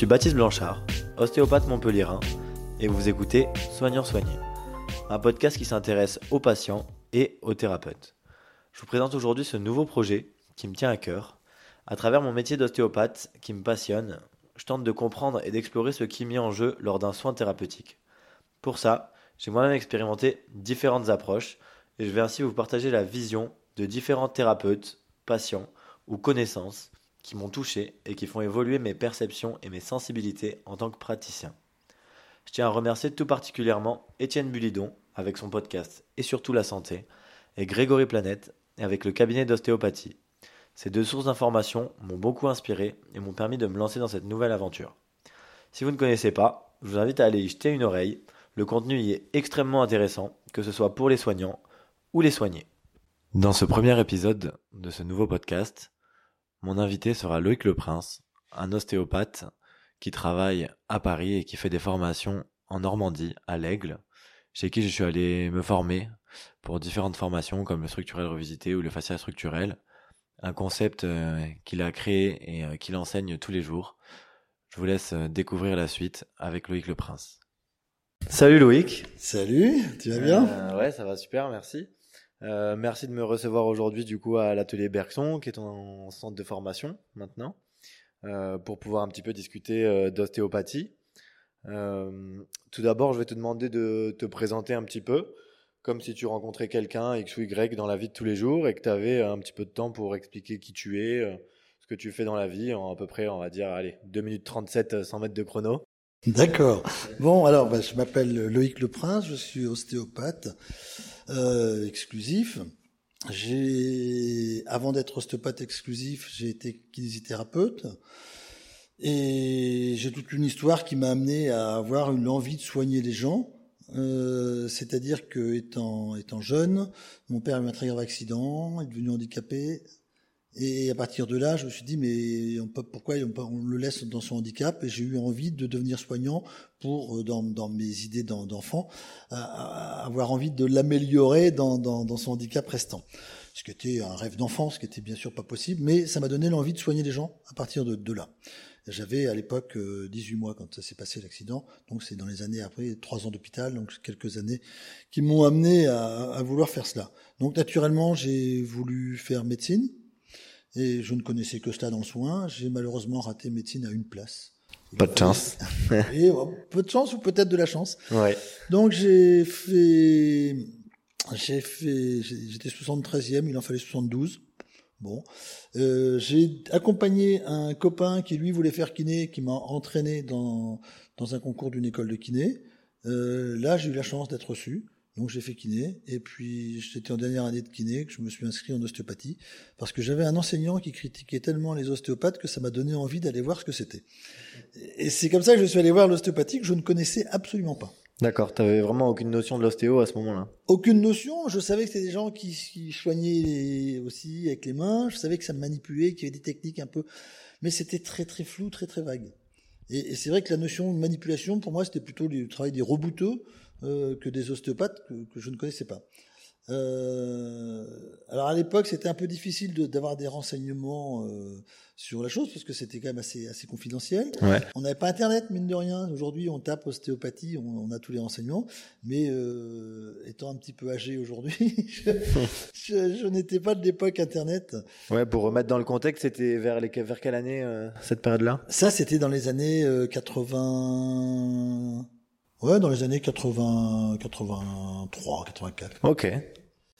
Je suis Baptiste Blanchard, ostéopathe montpellierin, et vous écoutez Soignant Soigné, un podcast qui s'intéresse aux patients et aux thérapeutes. Je vous présente aujourd'hui ce nouveau projet qui me tient à cœur. À travers mon métier d'ostéopathe qui me passionne, je tente de comprendre et d'explorer ce qui est en jeu lors d'un soin thérapeutique. Pour ça, j'ai moi-même expérimenté différentes approches et je vais ainsi vous partager la vision de différents thérapeutes, patients ou connaissances qui m'ont touché et qui font évoluer mes perceptions et mes sensibilités en tant que praticien. Je tiens à remercier tout particulièrement Étienne Bulidon avec son podcast et surtout la santé, et Grégory Planète avec le cabinet d'ostéopathie. Ces deux sources d'informations m'ont beaucoup inspiré et m'ont permis de me lancer dans cette nouvelle aventure. Si vous ne connaissez pas, je vous invite à aller y jeter une oreille. Le contenu y est extrêmement intéressant, que ce soit pour les soignants ou les soignés. Dans ce premier épisode de ce nouveau podcast, mon invité sera Loïc Leprince, un ostéopathe qui travaille à Paris et qui fait des formations en Normandie, à l'Aigle, chez qui je suis allé me former pour différentes formations comme le structurel revisité ou le facial structurel, un concept euh, qu'il a créé et euh, qu'il enseigne tous les jours. Je vous laisse euh, découvrir la suite avec Loïc Leprince. Salut Loïc. Salut, tu vas bien? Euh, Ouais, ça va super, merci. Euh, merci de me recevoir aujourd'hui du coup à l'atelier Bergson, qui est en centre de formation maintenant, euh, pour pouvoir un petit peu discuter euh, d'ostéopathie. Tout d'abord, je vais te demander de te présenter un petit peu, comme si tu rencontrais quelqu'un X ou Y dans la vie de tous les jours et que tu avais un petit peu de temps pour expliquer qui tu es, ce que tu fais dans la vie, en à peu près, on va dire, allez, 2 minutes 37, 100 mètres de chrono. D'accord. Bon, alors, bah, je m'appelle Loïc Leprince, je suis ostéopathe euh, exclusif. Avant d'être ostéopathe exclusif, j'ai été kinésithérapeute. Et j'ai toute une histoire qui m'a amené à avoir une envie de soigner les gens. Euh, C'est-à-dire que étant, étant jeune, mon père a eu un très grave accident, il est devenu handicapé. Et à partir de là, je me suis dit, mais pourquoi on, le laisse dans son handicap? Et j'ai eu envie de devenir soignant pour, euh, dans, mes idées d'en- d'enfant, avoir envie de l'améliorer dans, son handicap restant. Ce qui était un rêve d'enfant, ce qui était bien sûr pas possible, mais ça m'a donné l'envie de soigner les gens à partir de, là. J'avais à l'époque euh, 18 mois quand ça s'est passé l'accident, donc c'est dans les années après, trois ans d'hôpital, donc quelques années qui m'ont amené à vouloir faire cela. Donc naturellement, j'ai voulu faire médecine, et je ne connaissais que cela dans le soin. J'ai malheureusement raté médecine à une place. Pas de chance. Et euh, peu de chance ou peut-être de la chance. Ouais. Donc j'ai fait, j'ai fait, j'étais 73e, il en fallait 72. Bon, Euh, j'ai accompagné un copain qui lui voulait faire kiné, qui m'a entraîné dans dans un concours d'une école de kiné. Euh, là, j'ai eu la chance d'être reçu. Donc j'ai fait kiné et puis j'étais en dernière année de kiné que je me suis inscrit en ostéopathie parce que j'avais un enseignant qui critiquait tellement les ostéopathes que ça m'a donné envie d'aller voir ce que c'était. Et c'est comme ça que je suis allé voir l'ostéopathie que je ne connaissais absolument pas. D'accord, t'avais vraiment aucune notion de l'ostéo à ce moment-là? Aucune notion. Je savais que c'était des gens qui, qui soignaient les- aussi avec les mains. Je savais que ça manipulait, qu'il y avait des techniques un peu, mais c'était très très flou, très très vague. Et, et c'est vrai que la notion de manipulation, pour moi, c'était plutôt le travail des rebouteux euh, que des ostéopathes que, que je ne connaissais pas. Euh, alors à l'époque, c'était un peu difficile de- d'avoir des renseignements euh, sur la chose parce que c'était quand même assez, assez confidentiel. Ouais. On n'avait pas Internet, mine de rien. Aujourd'hui, on tape ostéopathie, on, on a tous les renseignements. Mais euh, étant un petit peu âgé aujourd'hui, je, je- je n'étais pas de l'époque Internet. Ouais, pour remettre dans le contexte, c'était vers, les, vers quelle année cette période-là? Ça, c'était dans les années euh, 80... Ouais, dans les années 80, 83, 84. Ok.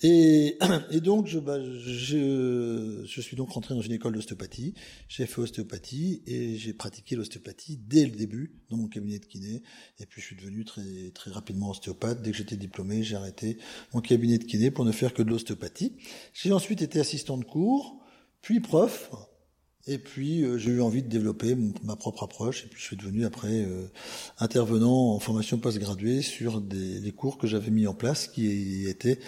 Et, et donc, je, bah, je, je suis donc rentré dans une école d'ostéopathie. J'ai fait ostéopathie et j'ai pratiqué l'ostéopathie dès le début dans mon cabinet de kiné. Et puis, je suis devenu très, très rapidement ostéopathe. Dès que j'étais diplômé, j'ai arrêté mon cabinet de kiné pour ne faire que de l'ostéopathie. J'ai ensuite été assistant de cours, puis prof. Et puis, euh, j'ai eu envie de développer ma propre approche. Et puis, je suis devenu après euh, intervenant en formation postgraduée sur des, les cours que j'avais mis en place, qui étaient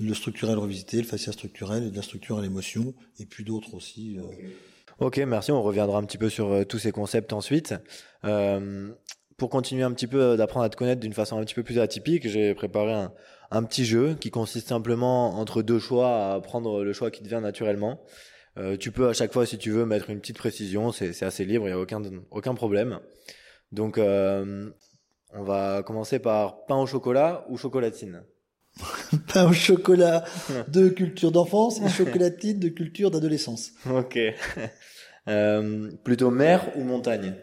le structurel revisité, le fascia structurel et de la structure à l'émotion, et puis d'autres aussi. euh. Ok, merci. On reviendra un petit peu sur euh, tous ces concepts ensuite. Euh, pour continuer un petit peu euh, d'apprendre à te connaître d'une façon un petit peu plus atypique, j'ai préparé un, un petit jeu qui consiste simplement entre deux choix à prendre le choix qui te vient naturellement. Euh, tu peux à chaque fois, si tu veux, mettre une petite précision. C'est assez libre, il n'y a aucun, aucun problème. Donc, euh, on va commencer par pain au chocolat ou chocolatine. pain au chocolat de culture d'enfance et chocolatine de culture d'adolescence. Ok. Euh, plutôt mer ou montagne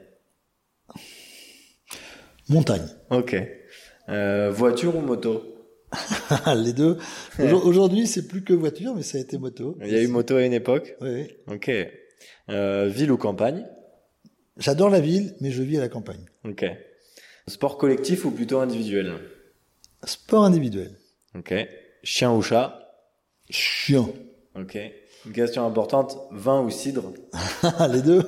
Montagne. Ok. Voiture ou moto Les deux. Aujourd'hui, c'est plus que voiture, mais ça a été moto. Il y a eu moto à une époque Oui. Ok. Euh, ville ou campagne? J'adore la ville, mais je vis à la campagne. Ok. Sport collectif ou plutôt individuel? Sport individuel. Ok. Chien ou chat? Chien. Ok. Une question importante, vin ou cidre Les deux.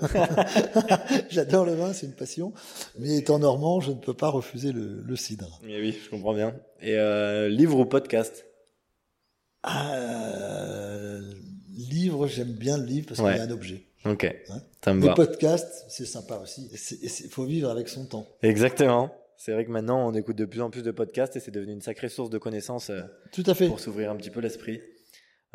J'adore le vin, c'est une passion. Mais étant normand, je ne peux pas refuser le, le cidre. Mais oui, je comprends bien. Et euh, livre ou podcast euh, Livre, j'aime bien le livre parce qu'il y a un objet. Ok, hein ça me le podcast, c'est sympa aussi. Il faut vivre avec son temps. Exactement. C'est vrai que maintenant, on écoute de plus en plus de podcasts et c'est devenu une sacrée source de connaissances euh, Tout à fait. pour s'ouvrir un petit peu l'esprit.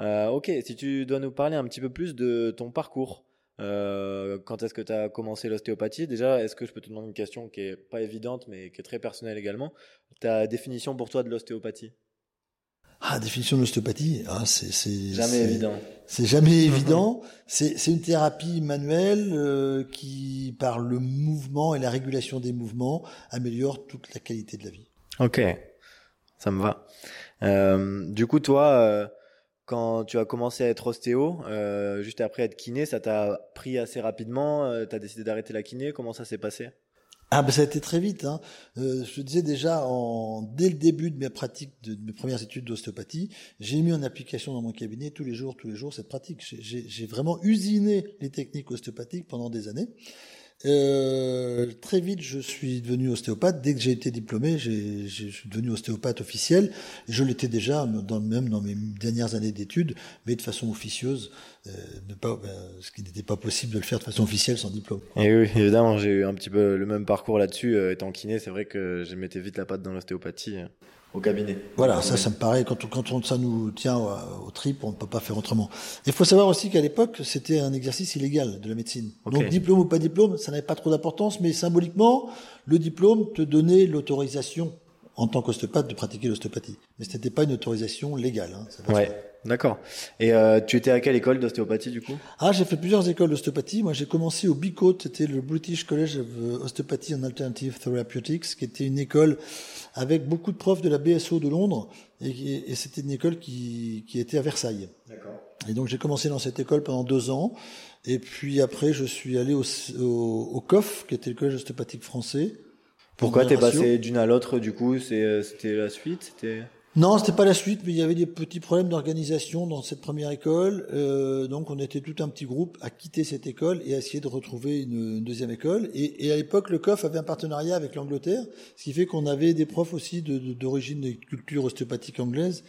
Euh, ok, si tu dois nous parler un petit peu plus de ton parcours, euh, quand est-ce que tu as commencé l'ostéopathie? Déjà, est-ce que je peux te demander une question qui est pas évidente mais qui est très personnelle également? Ta définition pour toi de l'ostéopathie? Ah, définition de l'ostéopathie, ah, c'est jamais évident. C'est jamais évident. C'est une thérapie manuelle euh, qui, par le mouvement et la régulation des mouvements, améliore toute la qualité de la vie. Ok, ça me va. Euh, du coup, toi, quand tu as commencé à être ostéo, euh, juste après être kiné, ça t'a pris assez rapidement euh, Tu as décidé d'arrêter la kiné Comment ça s'est passé? Ah ben ça a été très vite. Hein. Euh, je disais déjà en, dès le début de mes pratiques, de mes premières études d'ostéopathie, j'ai mis en application dans mon cabinet tous les jours, tous les jours cette pratique. J'ai vraiment usiné les techniques ostéopathiques pendant des années. Euh, très vite, je suis devenu ostéopathe. Dès que j'ai été diplômé, je suis devenu ostéopathe officiel. Je l'étais déjà, dans, même dans mes dernières années d'études, mais de façon officieuse, euh, pas, ben, ce qui n'était pas possible de le faire de façon officielle sans diplôme. Et oui, évidemment, j'ai eu un petit peu le même parcours là-dessus. Euh, étant kiné, c'est vrai que je mettais vite la patte dans l'ostéopathie euh, au cabinet. Voilà, ça, ça me paraît, quand, on, quand on, ça nous tient au, au trip, on ne peut pas faire autrement. Il faut savoir aussi qu'à l'époque, c'était un exercice illégal de la médecine. Okay. Donc, diplôme ou pas diplôme, ça n'avait pas trop d'importance, mais symboliquement, le diplôme te donnait l'autorisation en tant qu'ostéopathe de pratiquer l'ostéopathie. Mais ce n'était pas une autorisation légale. Hein, ça ouais, d'accord. Et euh, tu étais à quelle école d'ostéopathie du coup? Ah, j'ai fait plusieurs écoles d'ostéopathie. Moi, j'ai commencé au BICOT, c'était le British College of Osteopathy and Alternative Therapeutics, qui était une école avec beaucoup de profs de la BSO de Londres, et, et c'était une école qui, qui était à Versailles. D'accord. Et donc j'ai commencé dans cette école pendant deux ans, et puis après je suis allé au, au, au COF, qui était le collège ostéopathique français. Pourquoi t'es passé d'une à l'autre du coup? C'était la suite? C'était non, c'était pas la suite, mais il y avait des petits problèmes d'organisation dans cette première école. Euh, donc, on était tout un petit groupe à quitter cette école et à essayer de retrouver une, deuxième école. Et, à l'époque, le COF avait un partenariat avec l'Angleterre, ce qui fait qu'on avait des profs aussi d'origine de, cultures ostéopathiques anglaises.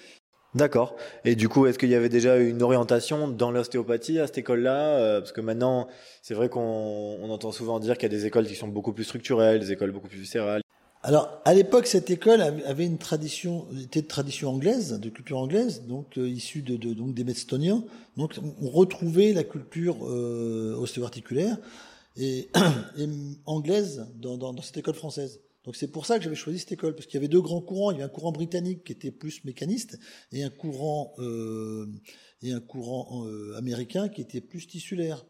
D'accord. Et du coup, est-ce qu'il y avait déjà une orientation dans l'ostéopathie à cette école-là euh, Parce que maintenant, c'est vrai qu'on on entend souvent dire qu'il y a des écoles qui sont beaucoup plus structurelles, des écoles beaucoup plus viscérales. Alors, à l'époque, cette école avait une tradition, était de tradition anglaise, de culture anglaise, donc euh, issue de, donc des Médestoniens. Donc, on retrouvait la culture euh, et, anglaise dans cette école française. Donc c'est pour ça que j'avais choisi cette école, parce qu'il y avait deux grands courants. Il y avait un courant britannique qui était plus mécaniste, et un courant euh, et un courant euh, américain qui était plus tissulaire.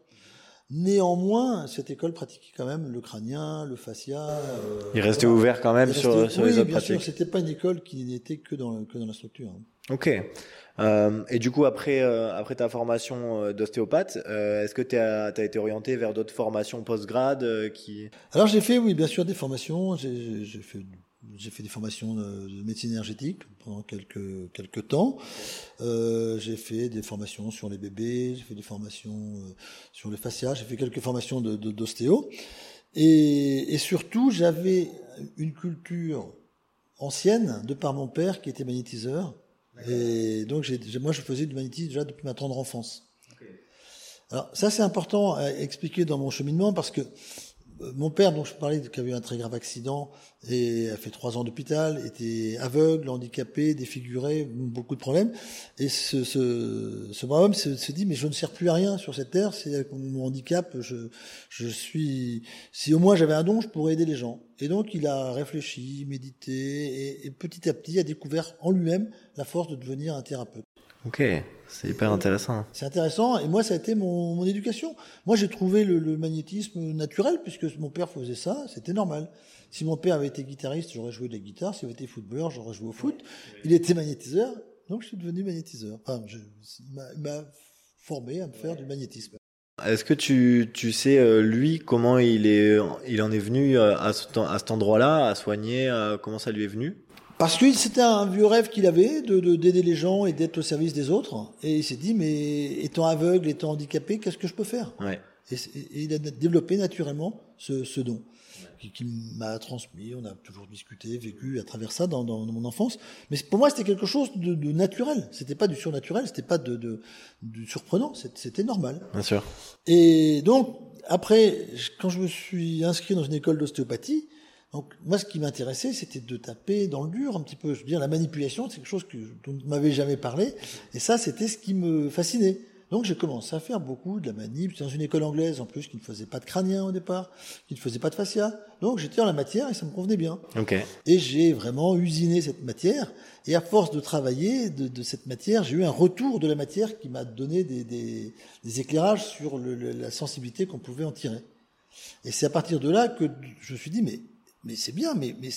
Néanmoins, cette école pratiquait quand même le crânien, le fascia. Euh, il restait voilà. ouvert quand même restait, sur, sur oui, les autres bien pratiques. sûr. C'était pas une école qui n'était que dans que dans la structure. Hein. Ok. Euh, et du coup, après, euh, après ta formation d'ostéopathe, est-ce que tu as, as, été orienté vers d'autres formations post-grade qui Alors j'ai fait, oui, bien sûr, des formations. J'ai fait, j'ai fait des formations de médecine énergétique pendant quelques quelques temps. Euh, j'ai fait des formations sur les bébés. J'ai fait des formations sur les fascias. J'ai fait quelques formations d'ostéo. De, et, et surtout, j'avais une culture ancienne de par mon père qui était magnétiseur. Et donc, moi, je faisais du magnétisme déjà depuis ma tendre enfance. Okay. Alors, ça, c'est important à expliquer dans mon cheminement parce que euh, mon père, dont je parlais, qui avait eu un très grave accident et a fait trois ans d'hôpital, était aveugle, handicapé, défiguré, beaucoup de problèmes. Et ce, ce, ce brave homme se, dit, mais je ne sers plus à rien sur cette terre, c'est mon handicap, je, je suis... Si au moins j'avais un don, je pourrais aider les gens. Et donc il a réfléchi, médité, et, et petit à petit a découvert en lui-même la force de devenir un thérapeute. Ok, c'est hyper intéressant. C'est intéressant, et moi ça a été mon, mon éducation. Moi j'ai trouvé le, le, magnétisme naturel, puisque mon père faisait ça, c'était normal. Si mon père avait été guitariste, j'aurais joué de la guitare, s'il avait été footballeur, j'aurais joué au foot. Il était magnétiseur, donc je suis devenu magnétiseur. Enfin, je, il m'a formé à me faire du magnétisme. Est-ce que tu, tu sais, euh, lui, comment il, est, il en est venu euh, à, ce, à cet endroit-là, à soigner, euh, comment ça lui est venu? Parce que c'était un vieux rêve qu'il avait de d'aider les gens et d'être au service des autres. Et il s'est dit, mais étant aveugle, étant handicapé, qu'est-ce que je peux faire? Ouais. et, et, il a développé naturellement ce, ce don qui, qui m'a transmis. On a toujours discuté, vécu à travers ça dans, dans, dans mon enfance. Mais pour moi, c'était quelque chose de, de naturel. C'était pas du surnaturel, c'était pas de, de, du surprenant. C'était normal. Bien sûr. Et donc après, quand je me suis inscrit dans une école d'ostéopathie, donc moi, ce qui m'intéressait, c'était de taper dans le dur un petit peu. Je veux dire, la manipulation, c'est quelque chose que, dont on m'avait jamais parlé, et ça, c'était ce qui me fascinait. Donc j'ai commencé à faire beaucoup de la manip dans une école anglaise en plus qui ne faisait pas de crânien au départ, qui ne faisait pas de fascia. Donc j'étais dans la matière et ça me convenait bien. Okay. Et j'ai vraiment usiné cette matière. Et à force de travailler de, de cette matière, j'ai eu un retour de la matière qui m'a donné des, des, des, éclairages sur le, le, la sensibilité qu'on pouvait en tirer. Et c'est à partir de là que je me suis dit mais mais c'est bien, mais, mais,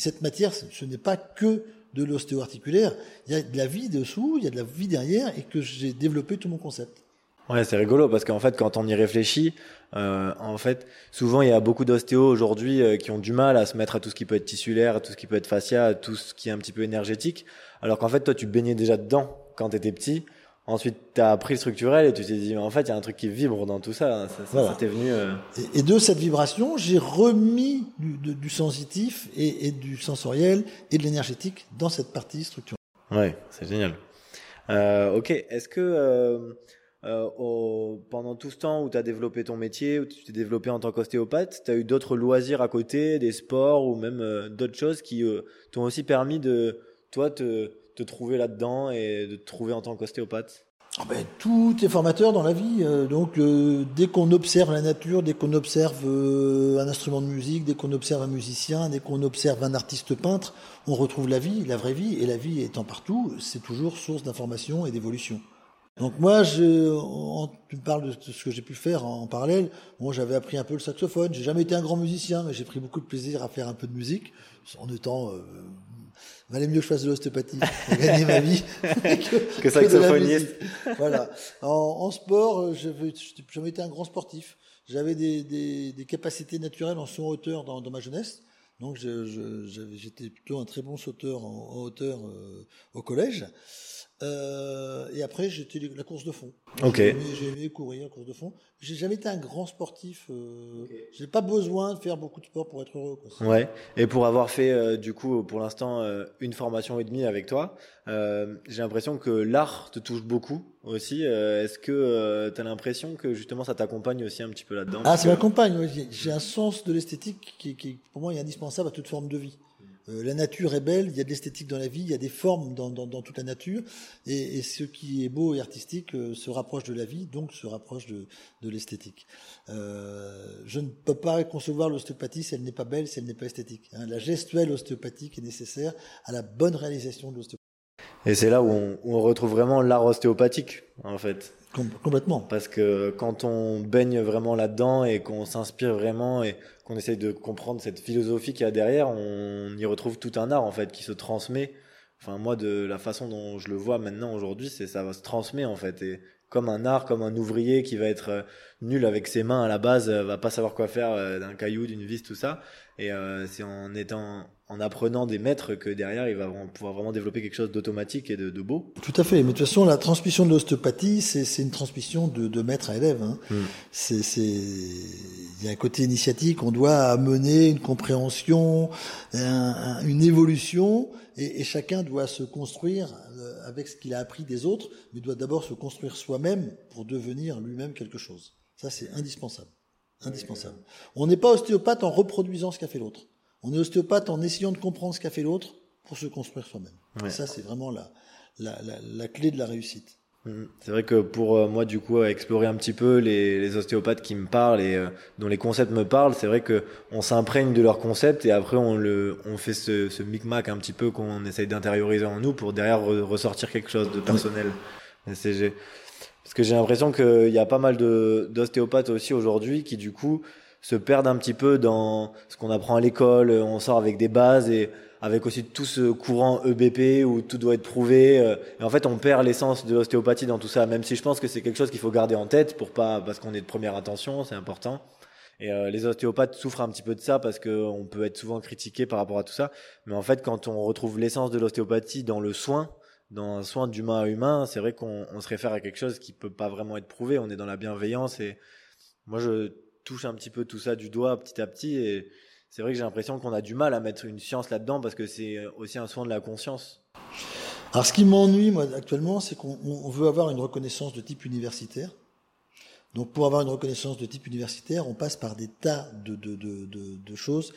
cette matière, ce n'est pas que de l'ostéo-articulaire. Il y a de la vie dessous, il y a de la vie derrière, et que j'ai développé tout mon concept. Ouais, c'est rigolo parce qu'en fait, quand on y réfléchit, euh, en fait, souvent il y a beaucoup d'ostéos aujourd'hui euh, qui ont du mal à se mettre à tout ce qui peut être tissulaire, à tout ce qui peut être fascia, à tout ce qui est un petit peu énergétique. Alors qu'en fait, toi, tu baignais déjà dedans quand tu étais petit. Ensuite, tu as appris le structurel et tu t'es dit, en fait, il y a un truc qui vibre dans tout ça. Ça, ça, Voilà. ça t'est venu. euh, Et, et de cette vibration, j'ai remis du, de- du sensitif et, et du sensoriel et de l'énergétique dans cette partie structurelle. Ouais, c'est génial. Euh, ok, est-ce que euh, au- pendant tout ce temps où tu as développé ton métier, où tu t'es développé en tant qu'ostéopathe, tu as eu d'autres loisirs à côté, des sports ou même d'autres choses qui t'ont aussi permis de, toi, te, te trouver là-dedans et de te trouver en tant qu'ostéopathe Ah ben, tout est formateur dans la vie. euh, donc, euh, dès qu'on observe la nature, dès qu'on observe euh, un instrument de musique, dès qu'on observe un musicien, dès qu'on observe un artiste peintre, on retrouve la vie, la vraie vie. Et la vie étant partout, c'est toujours source d'information et d'évolution. Donc moi, en- tu me parles de ce que j'ai pu faire en, parallèle. J'avais appris un peu le saxophone. J'ai jamais été un grand musicien, mais j'ai pris beaucoup de plaisir à faire un peu de musique, en étant valait mieux que je fasse de l'ostéopathie pour gagner ma vie que, Que de la musique. Voilà. En, en sport, euh, j'avais été un grand sportif. J'avais des, des, des capacités naturelles en saut en hauteur dans, dans ma jeunesse. Donc je- je- j'avais- j'étais plutôt un très bon sauteur en, en hauteur euh, au collège. Euh, et après, j'étais la course de fond. Ok. J'ai aimé, j'ai aimé courir, course de fond. J'ai jamais été un grand sportif. Euh, J'ai pas besoin de faire beaucoup de sport pour être heureux. Quoi. Ouais. Et pour avoir fait euh, du coup pour l'instant euh, une formation et demie avec toi, euh, j'ai l'impression que l'art te touche beaucoup aussi. Euh, Est-ce que tu as l'impression que justement ça t'accompagne aussi un petit peu là-dedans? Ah, ça que- m'accompagne. ouais. J'ai- J'ai un sens de l'esthétique qui, qui, pour moi, est indispensable à toute forme de vie. Euh, la nature est belle, il y a de l'esthétique dans la vie, il y a des formes dans, dans, dans toute la nature, et, et ce qui est beau et artistique euh, se rapproche de la vie, donc se rapproche de, de l'esthétique. Euh, je ne peux pas concevoir l'ostéopathie si elle n'est pas belle, si elle n'est pas esthétique. hein. La gestuelle ostéopathique est nécessaire à la bonne réalisation de l'ostéopathie. Et c'est là où on, où on retrouve vraiment l'art ostéopathique en fait. Com- complètement. Parce que quand on baigne vraiment là-dedans et qu'on s'inspire vraiment et qu'on essaye de comprendre cette philosophie qu'il y a derrière, on y retrouve tout un art en fait qui se transmet. Enfin moi de la façon dont je le vois maintenant aujourd'hui, c'est ça va se transmet en fait et comme un art, comme un ouvrier qui va être euh, nul avec ses mains à la base, euh, va pas savoir quoi faire euh, d'un caillou, d'une vis, tout ça. Et euh, c'est en étant, en apprenant des maîtres que derrière il va pouvoir vraiment développer quelque chose d'automatique et de, de beau. Tout à fait. Mais de toute façon, la transmission de l'ostéopathie, c'est une transmission de, de maître à élève. Hein. Mm. C'est, y a un côté initiatique. On doit amener une compréhension, un- un- une évolution, et, et chacun doit se construire euh, avec ce qu'il a appris des autres, mais doit d'abord se construire soi-même pour devenir lui-même quelque chose. Ça, c'est indispensable. Indispensable. On n'est pas ostéopathe en reproduisant ce qu'a fait l'autre. On est ostéopathe en essayant de comprendre ce qu'a fait l'autre pour se construire soi-même. Ça, c'est vraiment la, la, la, clé de la réussite. Mmh. C'est vrai que pour euh, moi, du coup, explorer un petit peu les, les ostéopathes qui me parlent et euh, dont les concepts me parlent, c'est vrai que on s'imprègne de leurs concepts et après on le, on fait ce, ce micmac un petit peu qu'on essaye d'intérioriser en nous pour derrière ressortir quelque chose de personnel. SCG. Parce que j'ai l'impression qu'il y a pas mal d'ostéopathes aussi aujourd'hui qui du coup se perdent un petit peu dans ce qu'on apprend à l'école. On sort avec des bases et avec aussi tout ce courant EBP où tout doit être prouvé. Euh, et en fait, on perd l'essence de l'ostéopathie dans tout ça. Même si je pense que c'est quelque chose qu'il faut garder en tête pour pas parce qu'on est de première intention, c'est important. Et euh, les ostéopathes souffrent un petit peu de ça parce qu'on peut être souvent critiqué par rapport à tout ça. Mais en fait, quand on retrouve l'essence de l'ostéopathie dans le soin, dans un soin d'humain à humain, c'est vrai qu'on se réfère à quelque chose qui peut pas vraiment être prouvé. On est dans la bienveillance et moi je touche un petit peu tout ça du doigt petit à petit et c'est vrai que j'ai l'impression qu'on a du mal à mettre une science là-dedans parce que c'est aussi un soin de la conscience. Alors ce qui m'ennuie moi actuellement, c'est qu'on veut avoir une reconnaissance de type universitaire. Donc pour avoir une reconnaissance de type universitaire, on passe par des tas de, de, choses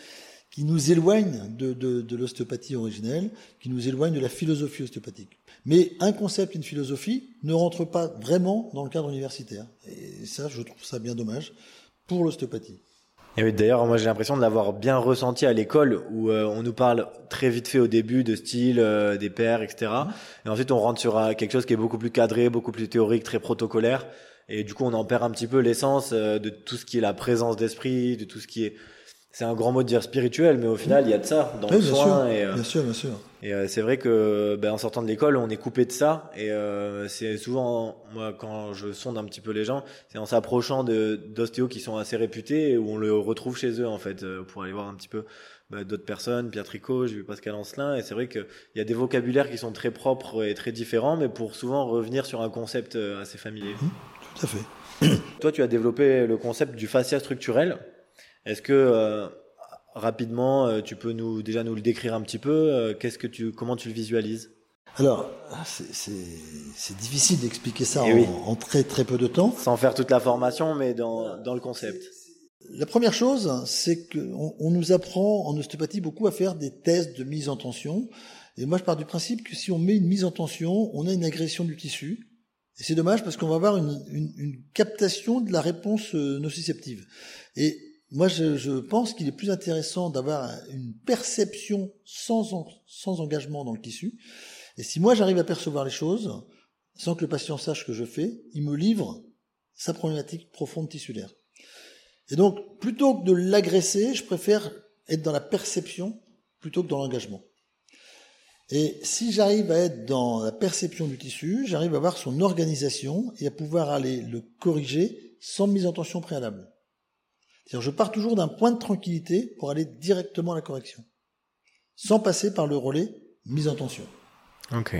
qui nous éloignent de l'ostéopathie originelle, qui nous éloignent de la philosophie ostéopathique. Mais un concept, une philosophie, ne rentre pas vraiment dans le cadre universitaire. Et ça, je trouve ça bien dommage pour l'ostéopathie. Et oui, d'ailleurs, moi j'ai l'impression de l'avoir bien ressenti à l'école où euh, on nous parle très vite fait au début de style, euh, des pairs, etc. Et ensuite on rentre sur euh, quelque chose qui est beaucoup plus cadré, beaucoup plus théorique, très protocolaire. Et du coup on en perd un petit peu l'essence de tout ce qui est la présence d'esprit, de tout ce qui est c'est un grand mot de dire spirituel, mais au final, il y a de ça dans le soin. et, euh, bien sûr, bien sûr. Et euh, c'est vrai que, ben, en sortant de l'école, on est coupé de ça. Et euh, c'est souvent, moi, quand je sonde un petit peu les gens, c'est en s'approchant d'ostéos qui sont assez réputés où on le retrouve chez eux, en fait, pour aller voir un petit peu ben, d'autres personnes. Pierre Tricot, j'ai vu Pascal Ancelin, et c'est vrai qu'il y a des vocabulaires qui sont très propres et très différents, mais pour souvent revenir sur un concept assez familier. Mmh, tout à fait. Toi, tu as développé le concept du fascia structurel. Est-ce que euh, rapidement, euh, tu peux nous déjà nous le décrire un petit peu euh, Qu'est-ce que tu, comment tu le visualises? Alors, c'est difficile d'expliquer ça eh en, très très peu de temps. Sans faire toute la formation, mais dans, dans le concept. La première chose, c'est qu'on on nous apprend en ostéopathie beaucoup à faire des tests de mise en tension. Et moi, je pars du principe que si on met une mise en tension, on a une agression du tissu. Et c'est dommage parce qu'on va avoir une, une, une, captation de la réponse nociceptive. Et moi, je, je pense qu'il est plus intéressant d'avoir une perception sans, sans engagement dans le tissu. Et si moi, j'arrive à percevoir les choses, sans que le patient sache ce que je fais, il me livre sa problématique profonde tissulaire. Et donc, plutôt que de l'agresser, je préfère être dans la perception plutôt que dans l'engagement. Et si j'arrive à être dans la perception du tissu, j'arrive à voir son organisation et à pouvoir aller le corriger sans mise en tension préalable je pars toujours d'un point de tranquillité pour aller directement à la correction, sans passer par le relais mise en tension. Ok.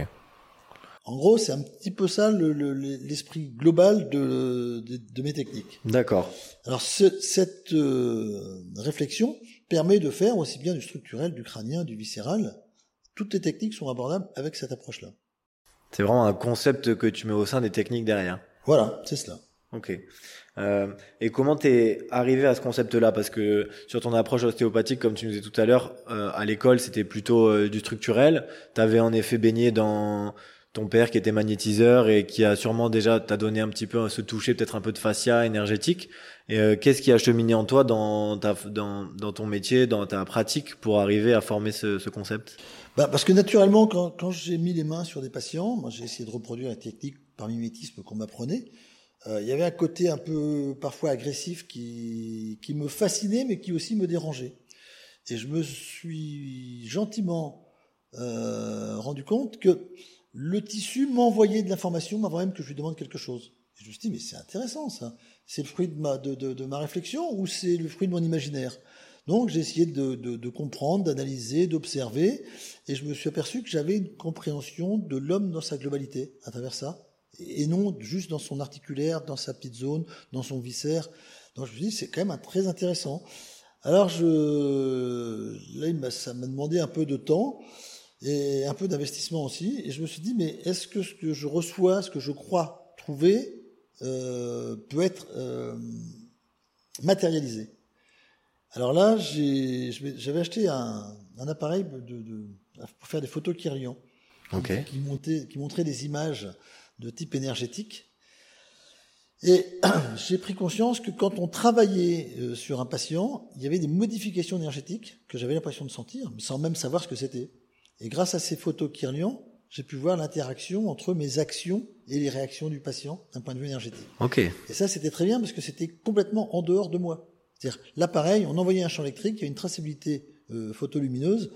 En gros, c'est un petit peu ça l'esprit global de, mes techniques. D'accord. Alors cette euh, réflexion permet de faire aussi bien du structurel, du crânien, du viscéral. Toutes les techniques sont abordables avec cette approche-là. C'est vraiment un concept que tu mets au sein des techniques derrière. Voilà, c'est cela. Ok. Euh, et comment t'es arrivé à ce concept-là? Parce que sur ton approche ostéopathique, comme tu nous disais tout à l'heure, euh, à l'école c'était plutôt euh, du structurel. T'avais en effet baigné dans ton père qui était magnétiseur et qui a sûrement déjà t'a donné un petit peu ce toucher, peut-être un peu de fascia énergétique. Et qu'est-ce qui a cheminé en toi dans ta dans, ton métier, dans ta pratique pour arriver à former ce, ce concept? Bah parce que naturellement, quand, quand j'ai mis les mains sur des patients, moi j'ai essayé de reproduire la technique par mimétisme qu'on m'apprenait. Euh, il y avait un côté un peu parfois agressif qui, qui me fascinait, mais qui aussi me dérangeait. Et je me suis gentiment euh, rendu compte que le tissu m'envoyait de l'information avant même que je lui demande quelque chose. Et je me suis dit, mais c'est intéressant ça. C'est le fruit de ma, de, de, de ma réflexion ou c'est le fruit de mon imaginaire? Donc j'ai essayé de, de comprendre, d'analyser, d'observer, et je me suis aperçu que j'avais une compréhension de l'homme dans sa globalité à travers ça et non juste dans son articulaire, dans sa petite zone, dans son viscère. Donc je me dis, c'est quand même très intéressant. Alors je, là, ça m'a demandé un peu de temps et un peu d'investissement aussi. Et je me suis dit, mais est-ce que ce que je reçois, ce que je crois trouver, euh, peut être euh, matérialisé? Alors là, j'avais acheté un, appareil de, pour faire des photos Kirian, qui, montait, qui montrait des images de type énergétique. Et j'ai pris conscience que quand on travaillait euh, sur un patient, il y avait des modifications énergétiques que j'avais l'impression de sentir, mais sans même savoir ce que c'était. Et grâce à ces photos Kirlian, j'ai pu voir l'interaction entre mes actions et les réactions du patient d'un point de vue énergétique. Ok. Et ça, c'était très bien parce que c'était complètement en dehors de moi. C'est-à-dire, l'appareil, on envoyait un champ électrique, il y a une traçabilité euh, photolumineuse,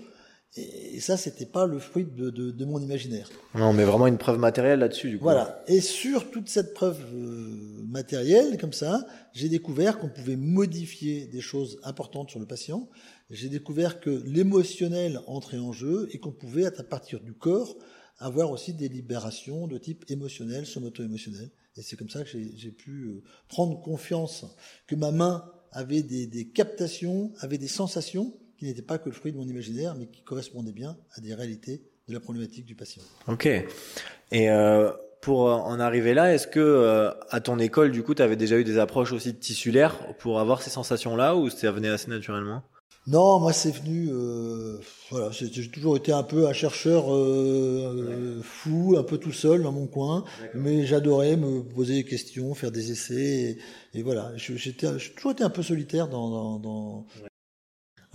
et ça, c'était pas le fruit de, de, de, mon imaginaire. Non, mais vraiment une preuve matérielle là-dessus, du coup. Voilà. Et sur toute cette preuve euh, matérielle, comme ça, j'ai découvert qu'on pouvait modifier des choses importantes sur le patient. J'ai découvert que l'émotionnel entrait en jeu et qu'on pouvait, à partir du corps, avoir aussi des libérations de type émotionnel, somato-émotionnel. Et c'est comme ça que j'ai pu euh, prendre confiance que ma main avait des, des captations, avait des sensations qui n'était pas que le fruit de mon imaginaire, mais qui correspondait bien à des réalités de la problématique du patient. Ok. Et euh, pour en arriver là, est-ce que euh, à ton école, du coup, tu avais déjà eu des approches aussi tissulaires pour avoir ces sensations-là, ou ça venait assez naturellement? Non, moi c'est venu. Euh, voilà, j'ai toujours été un peu un chercheur euh, fou, un peu tout seul dans mon coin, mais j'adorais me poser des questions, faire des essais, et, voilà. J'ai toujours été un peu solitaire dans, dans, dans,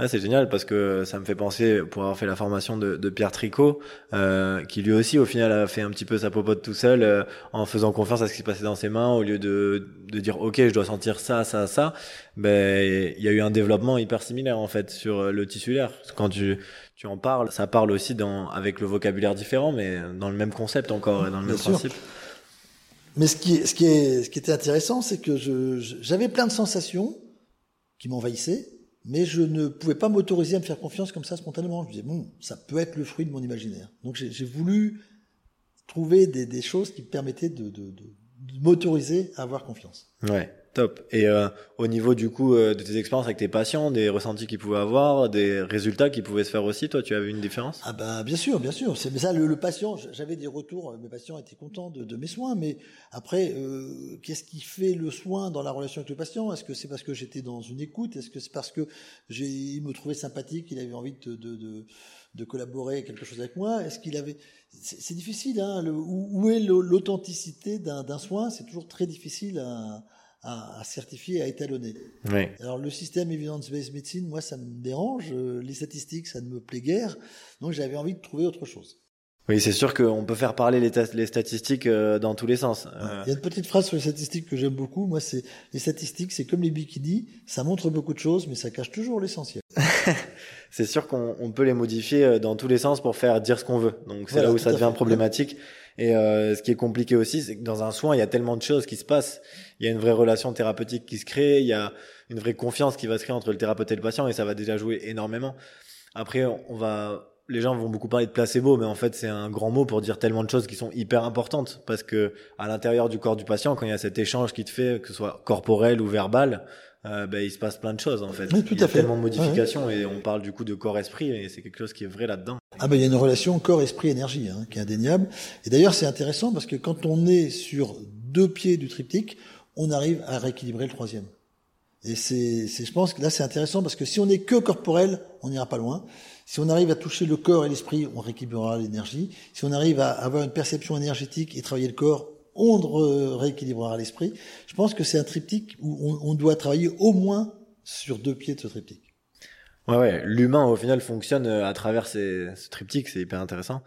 ah, c'est génial parce que ça me fait penser, pour avoir fait la formation de, de Pierre Tricot, euh, qui lui aussi au final a fait un petit peu sa popote tout seul euh, en faisant confiance à ce qui se passait dans ses mains au lieu de, de dire ok je dois sentir ça, ça, ça. Ben il y a eu un développement hyper similaire en fait sur euh, le tissulaire. Quand tu, tu en parles, ça parle aussi dans, avec le vocabulaire différent, mais dans le même concept encore, dans le même principe. Mais ce qui, ce qui, est, ce qui était intéressant, c'est que j'avais plein de sensations qui m'envahissaient mais je ne pouvais pas m'autoriser à me faire confiance comme ça spontanément. Je me disais, bon, ça peut être le fruit de mon imaginaire. Donc j'ai voulu trouver des, des, choses qui me permettaient de, de, de, de m'autoriser à avoir confiance. Ouais. Top. Et euh, au niveau du coup euh, de tes expériences avec tes patients, des ressentis qu'ils pouvaient avoir, des résultats qui pouvaient se faire aussi, toi, tu avais une différence? Ah bah bien sûr, bien sûr. C'est ça le, patient. J'avais des retours. Mes patients étaient contents de, mes soins, mais après, euh, qu'est-ce qui fait le soin dans la relation avec le patient? Est-ce que c'est parce que j'étais dans une écoute? Est-ce que c'est parce que j'ai il me trouvait sympathique, il avait envie de, de, de de collaborer quelque chose avec moi? Est-ce qu'il avait C'est difficile. Hein, où est l'authenticité d'un soin? C'est toujours très difficile à à, à certifier, à étalonner. Oui. Alors le système evidence-based medicine, moi ça me dérange, euh, les statistiques ça ne me plaît guère, donc j'avais envie de trouver autre chose. Oui, c'est sûr qu'on peut faire parler les, les statistiques euh, dans tous les sens. Euh. Il y a une petite phrase sur les statistiques que j'aime beaucoup. Moi, c'est les statistiques, c'est comme les bikinis, ça montre beaucoup de choses, mais ça cache toujours l'essentiel. c'est sûr qu'on peut les modifier dans tous les sens pour faire dire ce qu'on veut. Donc c'est là où ça devient problématique. Et euh, ce qui est compliqué aussi, c'est que dans un soin, il y a tellement de choses qui se passent. Il y a une vraie relation thérapeutique qui se crée, il y a une vraie confiance qui va se créer entre le thérapeute et le patient, et ça va déjà jouer énormément. Après, on va, les gens vont beaucoup parler de placebo, mais en fait, c'est un grand mot pour dire tellement de choses qui sont hyper importantes, parce que à l'intérieur du corps du patient, quand il y a cet échange qui te fait, que ce soit corporel ou verbal, euh, ben, il se passe plein de choses en fait. tout il y a tellement de modifications et on parle du coup de corps-esprit et c'est quelque chose qui est vrai là-dedans. Ah ben il y a une relation corps-esprit-énergie hein, qui est indéniable. Et d'ailleurs c'est intéressant parce que quand on est sur deux pieds du triptyque, on arrive à rééquilibrer le troisième. Et c'est, je pense que là c'est intéressant parce que si on est que corporel, on n'ira pas loin. Si on arrive à toucher le corps et l'esprit, on rééquilibrera l'énergie. Si on arrive à avoir une perception énergétique et travailler le corps, on rééquilibrera l'esprit. Je pense que c'est un triptyque où on, doit travailler au moins sur deux pieds de ce triptyque. Ouais, ouais. L'humain au final fonctionne euh, à travers ces, ce triptyque, c'est hyper intéressant.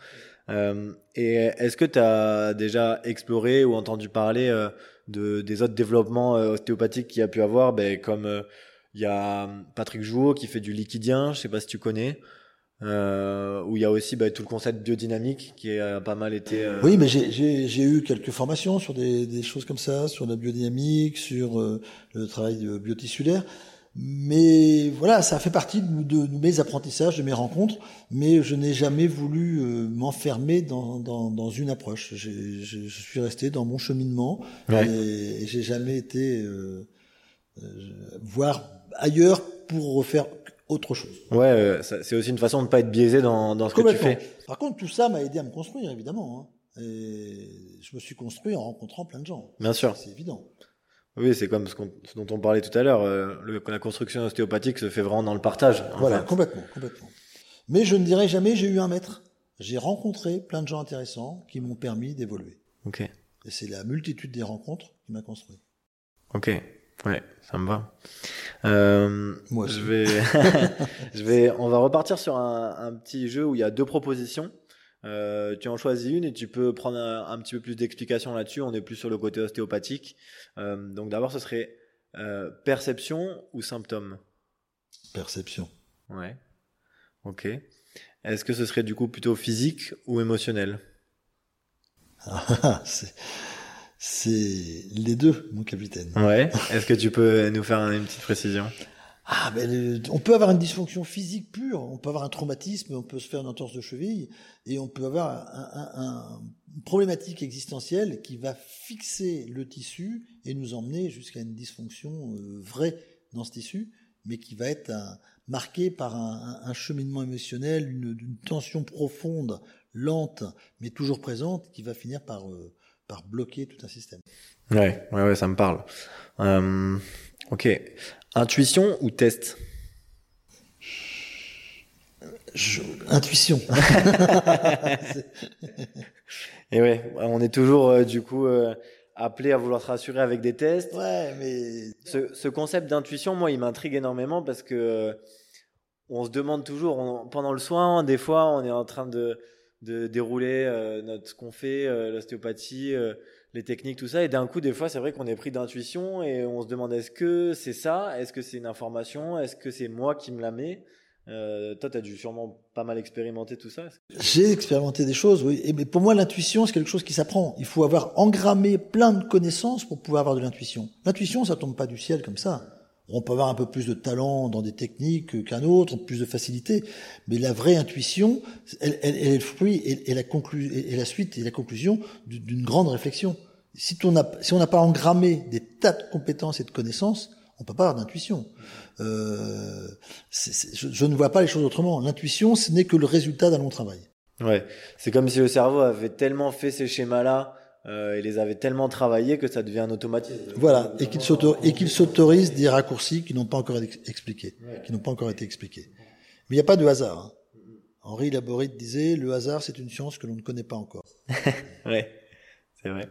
Euh, et est-ce que tu as déjà exploré ou entendu parler euh, de des autres développements euh, ostéopathiques qu'il y a pu avoir, ben, comme il y a Patrick Jouot qui fait du liquidien, je sais pas si tu connais euh, où il y a aussi bah, tout le concept biodynamique qui a pas mal été. Euh... Oui, mais j'ai eu quelques formations sur des, des, choses comme ça, sur la biodynamique, sur euh, le travail biotissulaire. Mais voilà, ça fait partie de, de, mes apprentissages, de mes rencontres, mais je n'ai jamais voulu euh, m'enfermer dans, dans, dans, une approche. Je, je, suis resté dans mon cheminement ouais. et, et j'ai jamais été euh, voir ailleurs pour refaire autre chose. Ouais, euh, c'est aussi une façon de ne pas être biaisé dans, dans ce que tu fais. Par contre, tout ça m'a aidé à me construire, évidemment. Hein. Et je me suis construit en rencontrant plein de gens. Bien sûr. C'est évident. Oui, c'est comme ce, ce, dont on parlait tout à l'heure. Euh, la construction ostéopathique se fait vraiment dans le partage. Voilà, complètement, complètement. Mais je ne dirais jamais j'ai eu un maître. J'ai rencontré plein de gens intéressants qui m'ont permis d'évoluer. Ok. Et c'est la multitude des rencontres qui m'a construit. Ok. Ouais, ça me va. Euh, Moi Je vais, je vais, on va repartir sur un, un, petit jeu où il y a deux propositions. Euh, tu en choisis une et tu peux prendre un, petit peu plus d'explications là-dessus. On est plus sur le côté ostéopathique. Euh, donc d'abord, ce serait euh, perception ou symptôme Perception. Ouais. Ok. Est-ce que ce serait du coup plutôt physique ou émotionnel? Ah, C'est les deux, mon capitaine. Ouais. Est-ce que tu peux nous faire une petite précision? Ah, ben, on peut avoir une dysfonction physique pure, on peut avoir un traumatisme, on peut se faire une entorse de cheville, et on peut avoir un, une problématique existentielle qui va fixer le tissu et nous emmener jusqu'à une dysfonction euh, vraie dans ce tissu, mais qui va être marquée par un, cheminement émotionnel, une, une, tension profonde, lente, mais toujours présente, qui va finir par, euh, par bloquer tout un système. Ouais, ouais, ouais ça me parle. Euh, ok. Intuition ou test? Intuition. Et ouais, on est toujours euh, du coup euh, appelé à vouloir se rassurer avec des tests. Ouais, mais ce, ce concept d'intuition, moi, il m'intrigue énormément parce que on se demande toujours pendant le soin, des fois, on est en train de, de dérouler notre ce qu'on fait, l'ostéopathie les techniques, tout ça. Et d'un coup, des fois, c'est vrai qu'on est pris d'intuition et on se demande est-ce que c'est ça? Est-ce que c'est une information? Est-ce que c'est moi qui me la mets? Euh, toi, tu as dû sûrement pas mal expérimenter tout ça. J'ai expérimenté des choses, oui. Et, mais pour moi, l'intuition, c'est quelque chose qui s'apprend. Il faut avoir engrammé plein de connaissances pour pouvoir avoir de l'intuition. L'intuition, ça tombe pas du ciel comme ça. On peut avoir un peu plus de talent dans des techniques qu'un autre, plus de facilité, mais la vraie intuition, elle, elle, elle est le fruit et, la, conclu et la suite et la conclusion d'une grande réflexion. Si on n'a si on n'a pas engrammé des tas de compétences et de connaissances, on peut pas avoir d'intuition. Euh, je, je, ne vois pas les choses autrement. L'intuition, ce n'est que le résultat d'un long travail. Ouais, c'est comme si le cerveau avait tellement fait ces schémas-là euh, et les avait tellement travaillés que ça devient un automatisme. Voilà, et qu'il s'autorise des raccourcis qui n'ont pas encore été expliqués, qui n'ont pas encore été expliqués. Mais il n'y a pas de hasard. Hein. Henri Laborite disait le hasard, c'est une science que l'on ne connaît pas encore. ouais, c'est vrai.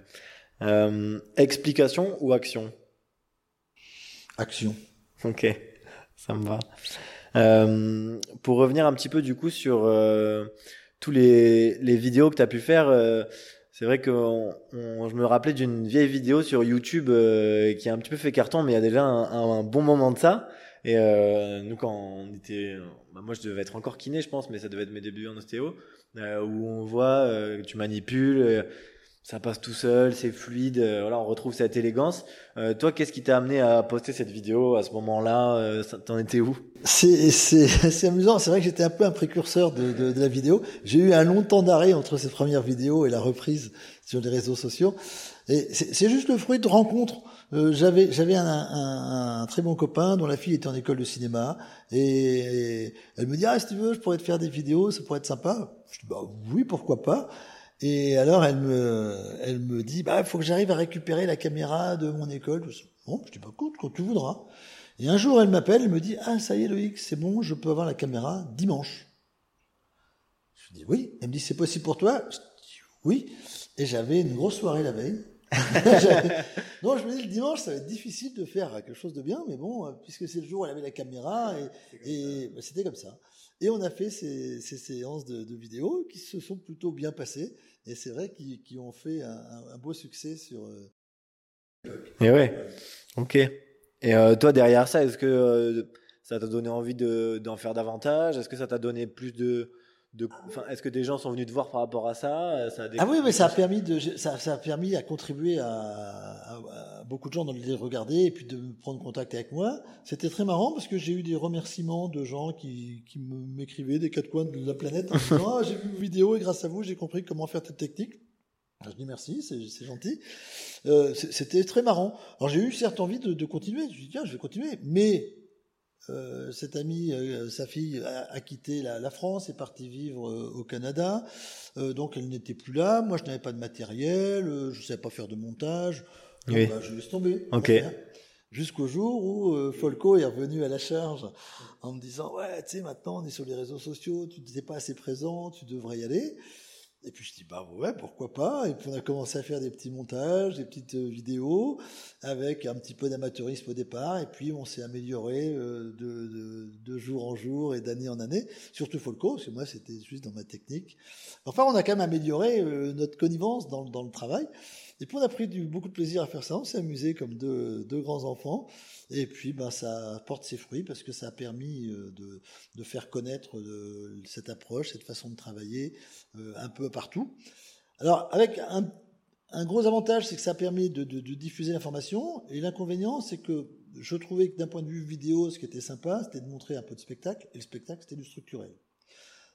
Euh, explication ou action? Action. Ok, ça me va. Euh, pour revenir un petit peu du coup sur euh, tous les, les vidéos que tu as pu faire, euh, c'est vrai que je me rappelais d'une vieille vidéo sur YouTube euh, qui a un petit peu fait carton, mais il y a déjà un, bon moment de ça. Et euh, nous, quand on était, bah moi je devais être encore kiné, je pense, mais ça devait être mes débuts en ostéo, où on voit que tu manipules ça passe tout seul, c'est fluide, euh, voilà, on retrouve cette élégance. Euh, toi, qu'est-ce qui t'a amené à poster cette vidéo à ce moment-là euh, T'en étais où? C'est amusant. C'est vrai que j'étais un peu un précurseur de, de, de la vidéo. J'ai eu un long temps d'arrêt entre cette première vidéo et la reprise sur les réseaux sociaux. Et c'est juste le fruit de rencontres. Euh, j'avais j'avais un, un, un, très bon copain dont la fille était en école de cinéma et, et elle me dit ah si tu veux je pourrais te faire des vidéos ça pourrait être sympa je dis bah oui pourquoi pas? Et alors elle me, elle me dit, bah, il faut que j'arrive à récupérer la caméra de mon école. Bon, je dis, bah, écoute, quand tu voudras. Et un jour, elle m'appelle, elle me dit, ah, ça y est, Loïc, c'est bon, je peux avoir la caméra dimanche. Je dis, oui. Elle me dit, c'est possible pour toi? Je dis, oui. Et j'avais une grosse soirée la veille. non, je me dis, le dimanche, ça va être difficile de faire quelque chose de bien, mais bon, puisque c'est le jour où elle avait la caméra, et, et bah, c'était comme ça. Et on a fait ces, ces séances de, de vidéos qui se sont plutôt bien passées. Et c'est vrai qu'ils ont fait un, beau succès sur. Euh... Et ouais, ok. Et euh, toi, derrière ça, est-ce que euh, ça t'a donné envie d'en faire davantage? Est-ce que ça t'a donné plus de, de, est-ce que des gens sont venus te voir par rapport à ça, ça a Ah oui, mais ça a permis de, ça, ça a permis à contribuer à, à, à, beaucoup de gens de les regarder et puis de prendre contact avec moi. C'était très marrant parce que j'ai eu des remerciements de gens qui, qui m'écrivaient des quatre coins de la planète en disant ah, j'ai vu vos vidéos et grâce à vous j'ai compris comment faire cette technique. Je dis merci, c'est gentil. Euh, C'était très marrant. Alors j'ai eu certes envie de, de continuer. Je dis tiens, je vais continuer, mais euh, cet ami, euh, sa fille, a, quitté la, France, est partie vivre euh, au Canada, donc elle n'était plus là. Moi, je n'avais pas de matériel, je ne savais pas faire de montage. oui. bah, je laisse tomber. Ok. Jusqu'au jour où euh, Folco est revenu à la charge en me disant ouais tu sais maintenant on est sur les réseaux sociaux, tu n'étais pas assez présent, tu devrais y aller. Et puis je dis bah ouais pourquoi pas. Et puis on a commencé à faire des petits montages, des petites euh, vidéos avec un petit peu d'amateurisme au départ. Et puis on s'est amélioré euh, de, de, jour en jour et d'année en année. Surtout Folco parce que moi c'était juste dans ma technique. Enfin on a quand même amélioré notre connivence dans, dans le travail. Et puis on a pris beaucoup de plaisir à faire ça, on s'est amusé comme deux, deux, grands enfants. Et puis ben, ça porte ses fruits parce que ça a permis euh, de, de faire connaître cette approche, cette façon de travailler euh, un peu partout. Alors avec un, gros avantage, c'est que ça a permis de, de, de diffuser l'information. Et l'inconvénient, c'est que je trouvais que d'un point de vue vidéo, ce qui était sympa, c'était de montrer un peu de spectacle. Et le spectacle, c'était du structurel.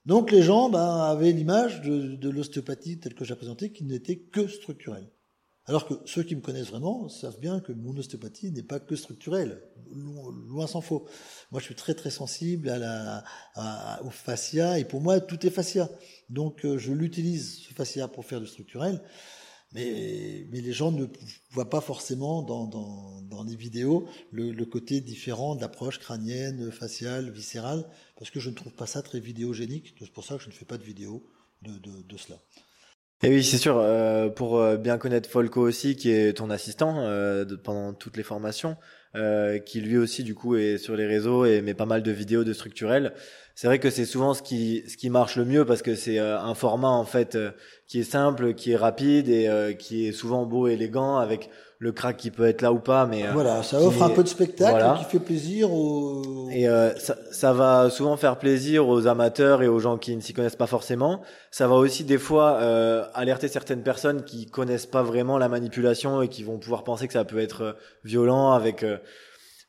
Donc les gens ben, avaient l'image de, de l'ostéopathie telle que j'ai présentée qui n'était que structurelle. Alors que ceux qui me connaissent vraiment savent bien que mon ostéopathie n'est pas que structurelle, loin s'en faut. Moi, je suis très très sensible à la, au fascia et pour moi, tout est fascia. Donc, euh, je l'utilise ce fascia pour faire du structurel, mais, mais les gens ne voient pas forcément dans, dans, les vidéos le, côté différent d'approche crânienne, faciale, viscérale, parce que je ne trouve pas ça très vidéogénique. C'est pour ça que je ne fais pas de vidéo de, de, de cela. Et oui, c'est sûr, euh, pour euh, bien connaître Folco aussi, qui est ton assistant euh, pendant toutes les formations, qui lui aussi du coup est sur les réseaux et met pas mal de vidéos de structurel. C'est vrai que c'est souvent ce qui ce qui marche le mieux parce que c'est euh, un format en fait qui est simple, qui est rapide et qui est souvent beau, et élégant avec le crack qui peut être là ou pas, mais euh, voilà, ça offre un peu de spectacle voilà. qui fait plaisir aux. Et euh, ça, ça, va souvent faire plaisir aux amateurs et aux gens qui ne s'y connaissent pas forcément. Ça va aussi des fois euh, alerter certaines personnes qui connaissent pas vraiment la manipulation et qui vont pouvoir penser que ça peut être euh, violent avec euh,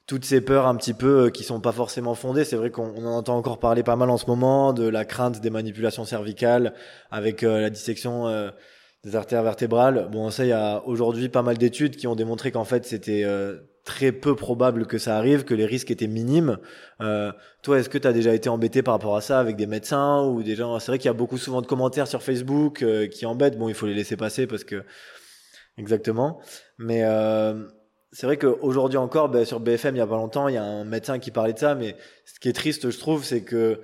toutes ces peurs un petit peu qui sont pas forcément fondées. C'est vrai qu'on en entend encore parler pas mal en ce moment de la crainte des manipulations cervicales avec la dissection des artères vertébrales. Bon, ça, il y a aujourd'hui pas mal d'études qui ont démontré qu'en fait, c'était euh, très peu probable que ça arrive, que les risques étaient minimes. Euh, toi, est-ce que tu as déjà été embêté par rapport à ça avec des médecins ou des gens? C'est vrai qu'il y a beaucoup souvent de commentaires sur Facebook euh, qui embêtent. Bon, il faut les laisser passer parce que exactement. Mais euh, c'est vrai qu'aujourd'hui encore, ben, sur BFM, il y a pas longtemps, il y a un médecin qui parlait de ça. Mais ce qui est triste, je trouve, c'est que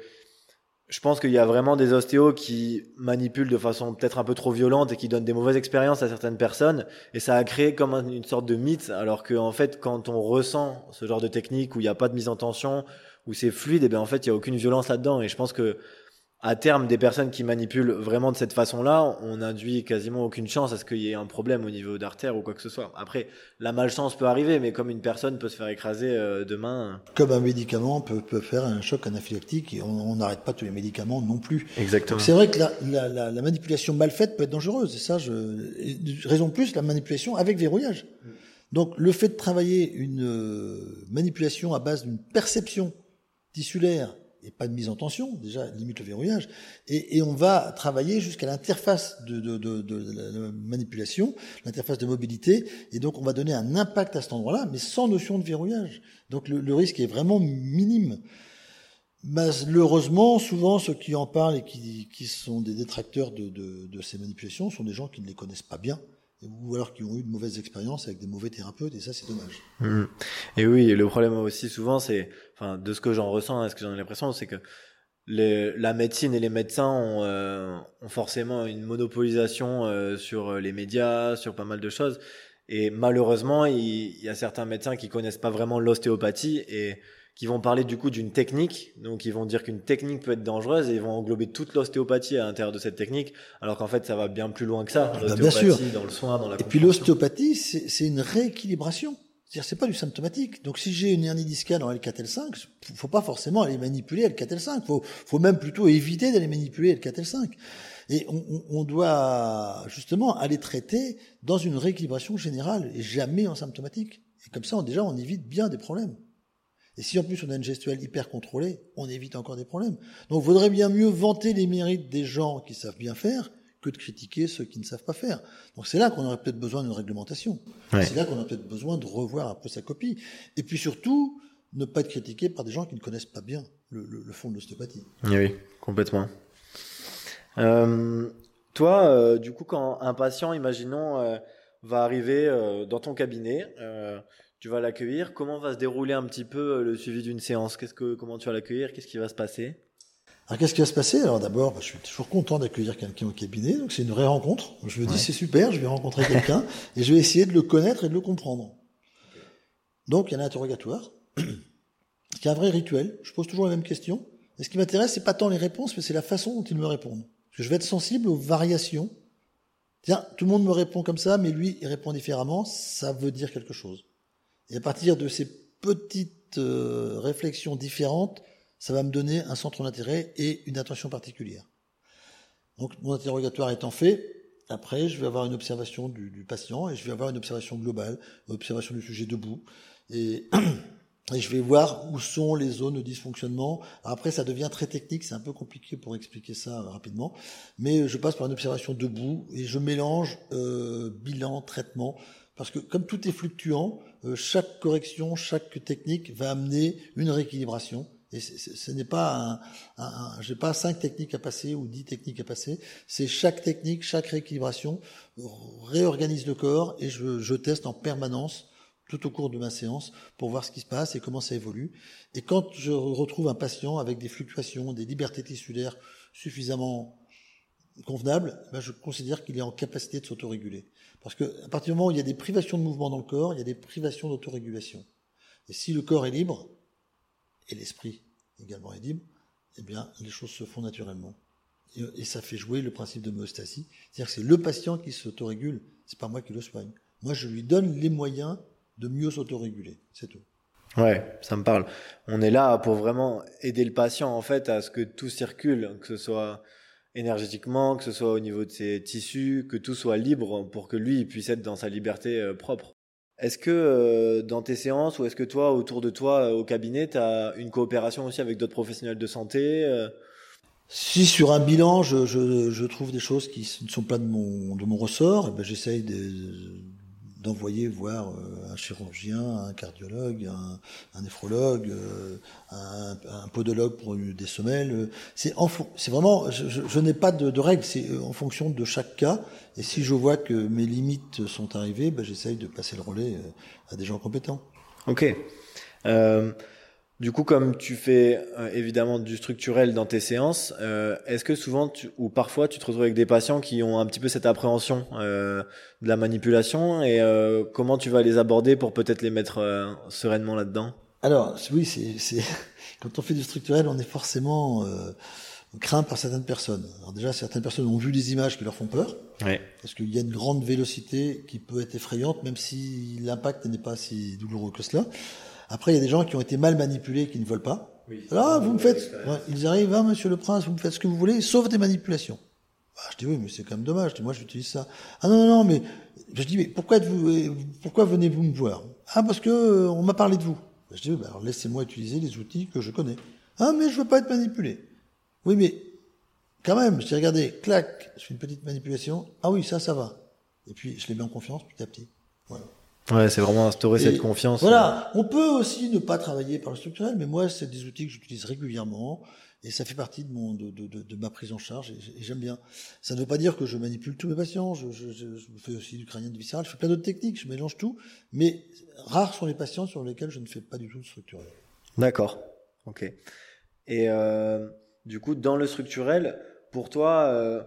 je pense qu'il y a vraiment des ostéos qui manipulent de façon peut-être un peu trop violente et qui donnent des mauvaises expériences à certaines personnes et ça a créé comme une sorte de mythe alors qu'en en fait quand on ressent ce genre de technique où il n'y a pas de mise en tension où c'est fluide et eh bien en fait il y a aucune violence là-dedans et je pense que à terme, des personnes qui manipulent vraiment de cette façon-là, on induit quasiment aucune chance à ce qu'il y ait un problème au niveau d'artère ou quoi que ce soit. Après, la malchance peut arriver, mais comme une personne peut se faire écraser euh, demain. Comme un médicament peut, peut faire un choc anaphylactique, et on n'arrête pas tous les médicaments non plus. Exactement. C'est vrai que la, la, la, la, manipulation mal faite peut être dangereuse, et ça, je, raison plus, la manipulation avec verrouillage. Donc, le fait de travailler une euh, manipulation à base d'une perception tissulaire et pas de mise en tension, déjà limite le verrouillage, et, et on va travailler jusqu'à l'interface de, de, de, de, la manipulation, l'interface de mobilité, et donc on va donner un impact à cet endroit-là, mais sans notion de verrouillage. Donc le, risque est vraiment minime. Malheureusement, souvent ceux qui en parlent et qui, qui sont des détracteurs de, de, de ces manipulations sont des gens qui ne les connaissent pas bien ou alors qui ont eu de mauvaises expériences avec des mauvais thérapeutes, et ça, c'est dommage. Mmh. Et oui, le problème aussi souvent, c'est, enfin, de ce que j'en ressens, hein, ce que j'en ai l'impression, c'est que la médecine et les médecins ont, euh, forcément une monopolisation euh, sur les médias, sur pas mal de choses. Et malheureusement, il, il y a certains médecins qui connaissent pas vraiment l'ostéopathie et qui vont parler du coup d'une technique. Donc ils vont dire qu'une technique peut être dangereuse et ils vont englober toute l'ostéopathie à l'intérieur de cette technique, alors qu'en fait ça va bien plus loin que ça. Bah, bien sûr. Dans le soin, dans la et puis l'ostéopathie, c'est une rééquilibration. C'est-à-dire c'est pas du symptomatique. Donc si j'ai une hernie discale en L4L5, faut pas forcément aller manipuler L4L5. Faut, faut même plutôt éviter d'aller manipuler L4L5. Et on, on, doit justement aller traiter dans une rééquilibration générale et jamais en symptomatique. Et comme ça, on, déjà, on évite bien des problèmes. Et si en plus on a une gestuelle hyper contrôlée, on évite encore des problèmes. Donc il vaudrait bien mieux vanter les mérites des gens qui savent bien faire que de critiquer ceux qui ne savent pas faire. Donc c'est là qu'on aurait peut-être besoin d'une réglementation. Ouais. C'est là qu'on aurait peut-être besoin de revoir un peu sa copie. Et puis surtout, ne pas être critiqué par des gens qui ne connaissent pas bien le, le, le fond de l'ostéopathie. Oui, complètement. Euh, toi, euh, du coup, quand un patient, imaginons, euh, va arriver euh, dans ton cabinet. Euh, tu vas l'accueillir. Comment va se dérouler un petit peu le suivi d'une séance? Qu'est-ce que, comment tu vas l'accueillir? Qu'est-ce qui va se passer? Alors qu'est-ce qui va se passer? Alors d'abord, bah, je suis toujours content d'accueillir quelqu'un au cabinet, donc c'est une vraie rencontre. Je me dis c'est super, je vais rencontrer quelqu'un et je vais essayer de le connaître et de le comprendre. Donc il y a un interrogatoire, qui est un vrai rituel. Je pose toujours la même question. Et ce qui m'intéresse, c'est pas tant les réponses, mais c'est la façon dont ils me répondent. Parce que je vais être sensible aux variations. Tiens, tout le monde me répond comme ça, mais lui, il répond différemment. Ça veut dire quelque chose. Et à partir de ces petites euh, réflexions différentes, ça va me donner un centre d'intérêt et une attention particulière. Donc mon interrogatoire étant fait, après je vais avoir une observation du, patient et je vais avoir une observation globale, observation du sujet debout et, et je vais voir où sont les zones de dysfonctionnement. après ça devient très technique, c'est un peu compliqué pour expliquer ça rapidement, mais je passe par une observation debout et je mélange euh, bilan, traitement, parce que comme tout est fluctuant, euh, chaque correction, chaque technique va amener une rééquilibration et ce n'est pas un, un, j'ai pas cinq techniques à passer ou dix techniques à passer. C'est chaque technique, chaque rééquilibration réorganise le corps et je, je teste en permanence tout au cours de ma séance pour voir ce qui se passe et comment ça évolue. Et quand je retrouve un patient avec des fluctuations, des libertés tissulaires suffisamment convenables, ben je considère qu'il est en capacité de s'autoréguler. Parce que à partir du moment où il y a des privations de mouvement dans le corps, il y a des privations d'autorégulation. Et si le corps est libre, et l'esprit également est libre, eh bien, les choses se font naturellement. Et, ça fait jouer le principe de d'homéostasie. C'est-à-dire que c'est le patient qui s'autorégule, c'est pas moi qui le soigne. Moi, je lui donne les moyens de mieux s'autoréguler. C'est tout. Ouais, ça me parle. On est là pour vraiment aider le patient, en fait, à ce que tout circule, que ce soit énergétiquement, que ce soit au niveau de ses tissus, que tout soit libre pour que lui puisse être dans sa liberté euh, propre. Est-ce que euh, dans tes séances ou est-ce que toi, autour de toi, euh, au cabinet, tu as une coopération aussi avec d'autres professionnels de santé euh? Si sur un bilan, je, je, je, trouve des choses qui ne sont pas de mon, de mon ressort, eh ben j'essaye de, d'envoyer voir euh, un chirurgien, un cardiologue, un, un néphrologue, euh, un, un, podologue pour des semelles. C'est vraiment, je, je, n'ai pas de, de règles, c'est euh, en fonction de chaque cas. Et si je vois que mes limites sont arrivées, ben, j'essaye de passer le relais à des gens compétents. Ok. Euh, du coup, comme tu fais euh, évidemment du structurel dans tes séances, euh, est-ce que souvent tu, ou parfois tu te retrouves avec des patients qui ont un petit peu cette appréhension euh, de la manipulation et euh, comment tu vas les aborder pour peut-être les mettre euh, sereinement là-dedans? Alors oui, c'est quand on fait du structurel, on est forcément craint par certaines personnes. Alors déjà, certaines personnes ont vu des images qui leur font peur, ouais. parce qu'il y a une grande vélocité qui peut être effrayante, même si l'impact n'est pas si douloureux que cela. Après, il y a des gens qui ont été mal manipulés, qui ne veulent pas. Oui, ah, vous me faites, ils arrivent, hein, monsieur le prince, vous me faites ce que vous voulez, sauf des manipulations. Bah, je dis oui, mais c'est quand même dommage. moi, j'utilise ça. Ah non, non, non, mais je dis mais pourquoi êtes-vous, pourquoi venez-vous me voir? Ah parce que euh, on m'a parlé de vous. Bah, je dis oui, bah, alors laissez-moi utiliser les outils que je connais. Ah mais je veux pas être manipulé. Oui, mais quand même, je dis regardez, clac, je fais une petite manipulation. Ah oui, ça, ça va. Et puis je les mets en confiance petit à petit. Voilà. Ouais, c'est vraiment instaurer cette confiance. Voilà. On peut aussi ne pas travailler par le structurel, mais moi, c'est des outils que j'utilise régulièrement et ça fait partie de mon de, de, de, ma prise en charge et, j'aime bien. Ça ne veut pas dire que je manipule tous mes patients. Je, je, je, fais aussi du crânien de viscéral. Je fais plein d'autres techniques. Je mélange tout, mais rares sont les patients sur lesquels je ne fais pas du tout de structurel. D'accord. Ok. Et euh, du coup, dans le structurel, pour toi. Euh,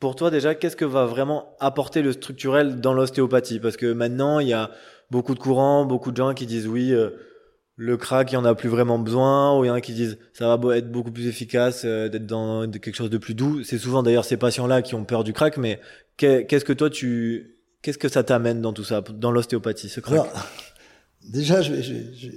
pour toi, déjà, qu'est-ce que va vraiment apporter le structurel dans l'ostéopathie? Parce que maintenant, il y a beaucoup de courants, beaucoup de gens qui disent oui, euh, le crack, il y en a plus vraiment besoin, ou il y en a qui disent ça va être beaucoup plus efficace euh, d'être dans quelque chose de plus doux. C'est souvent d'ailleurs ces patients-là qui ont peur du crack, mais qu'est-ce que toi tu, qu'est-ce que ça t'amène dans tout ça, dans l'ostéopathie, ce crack? Déjà, je, je, je,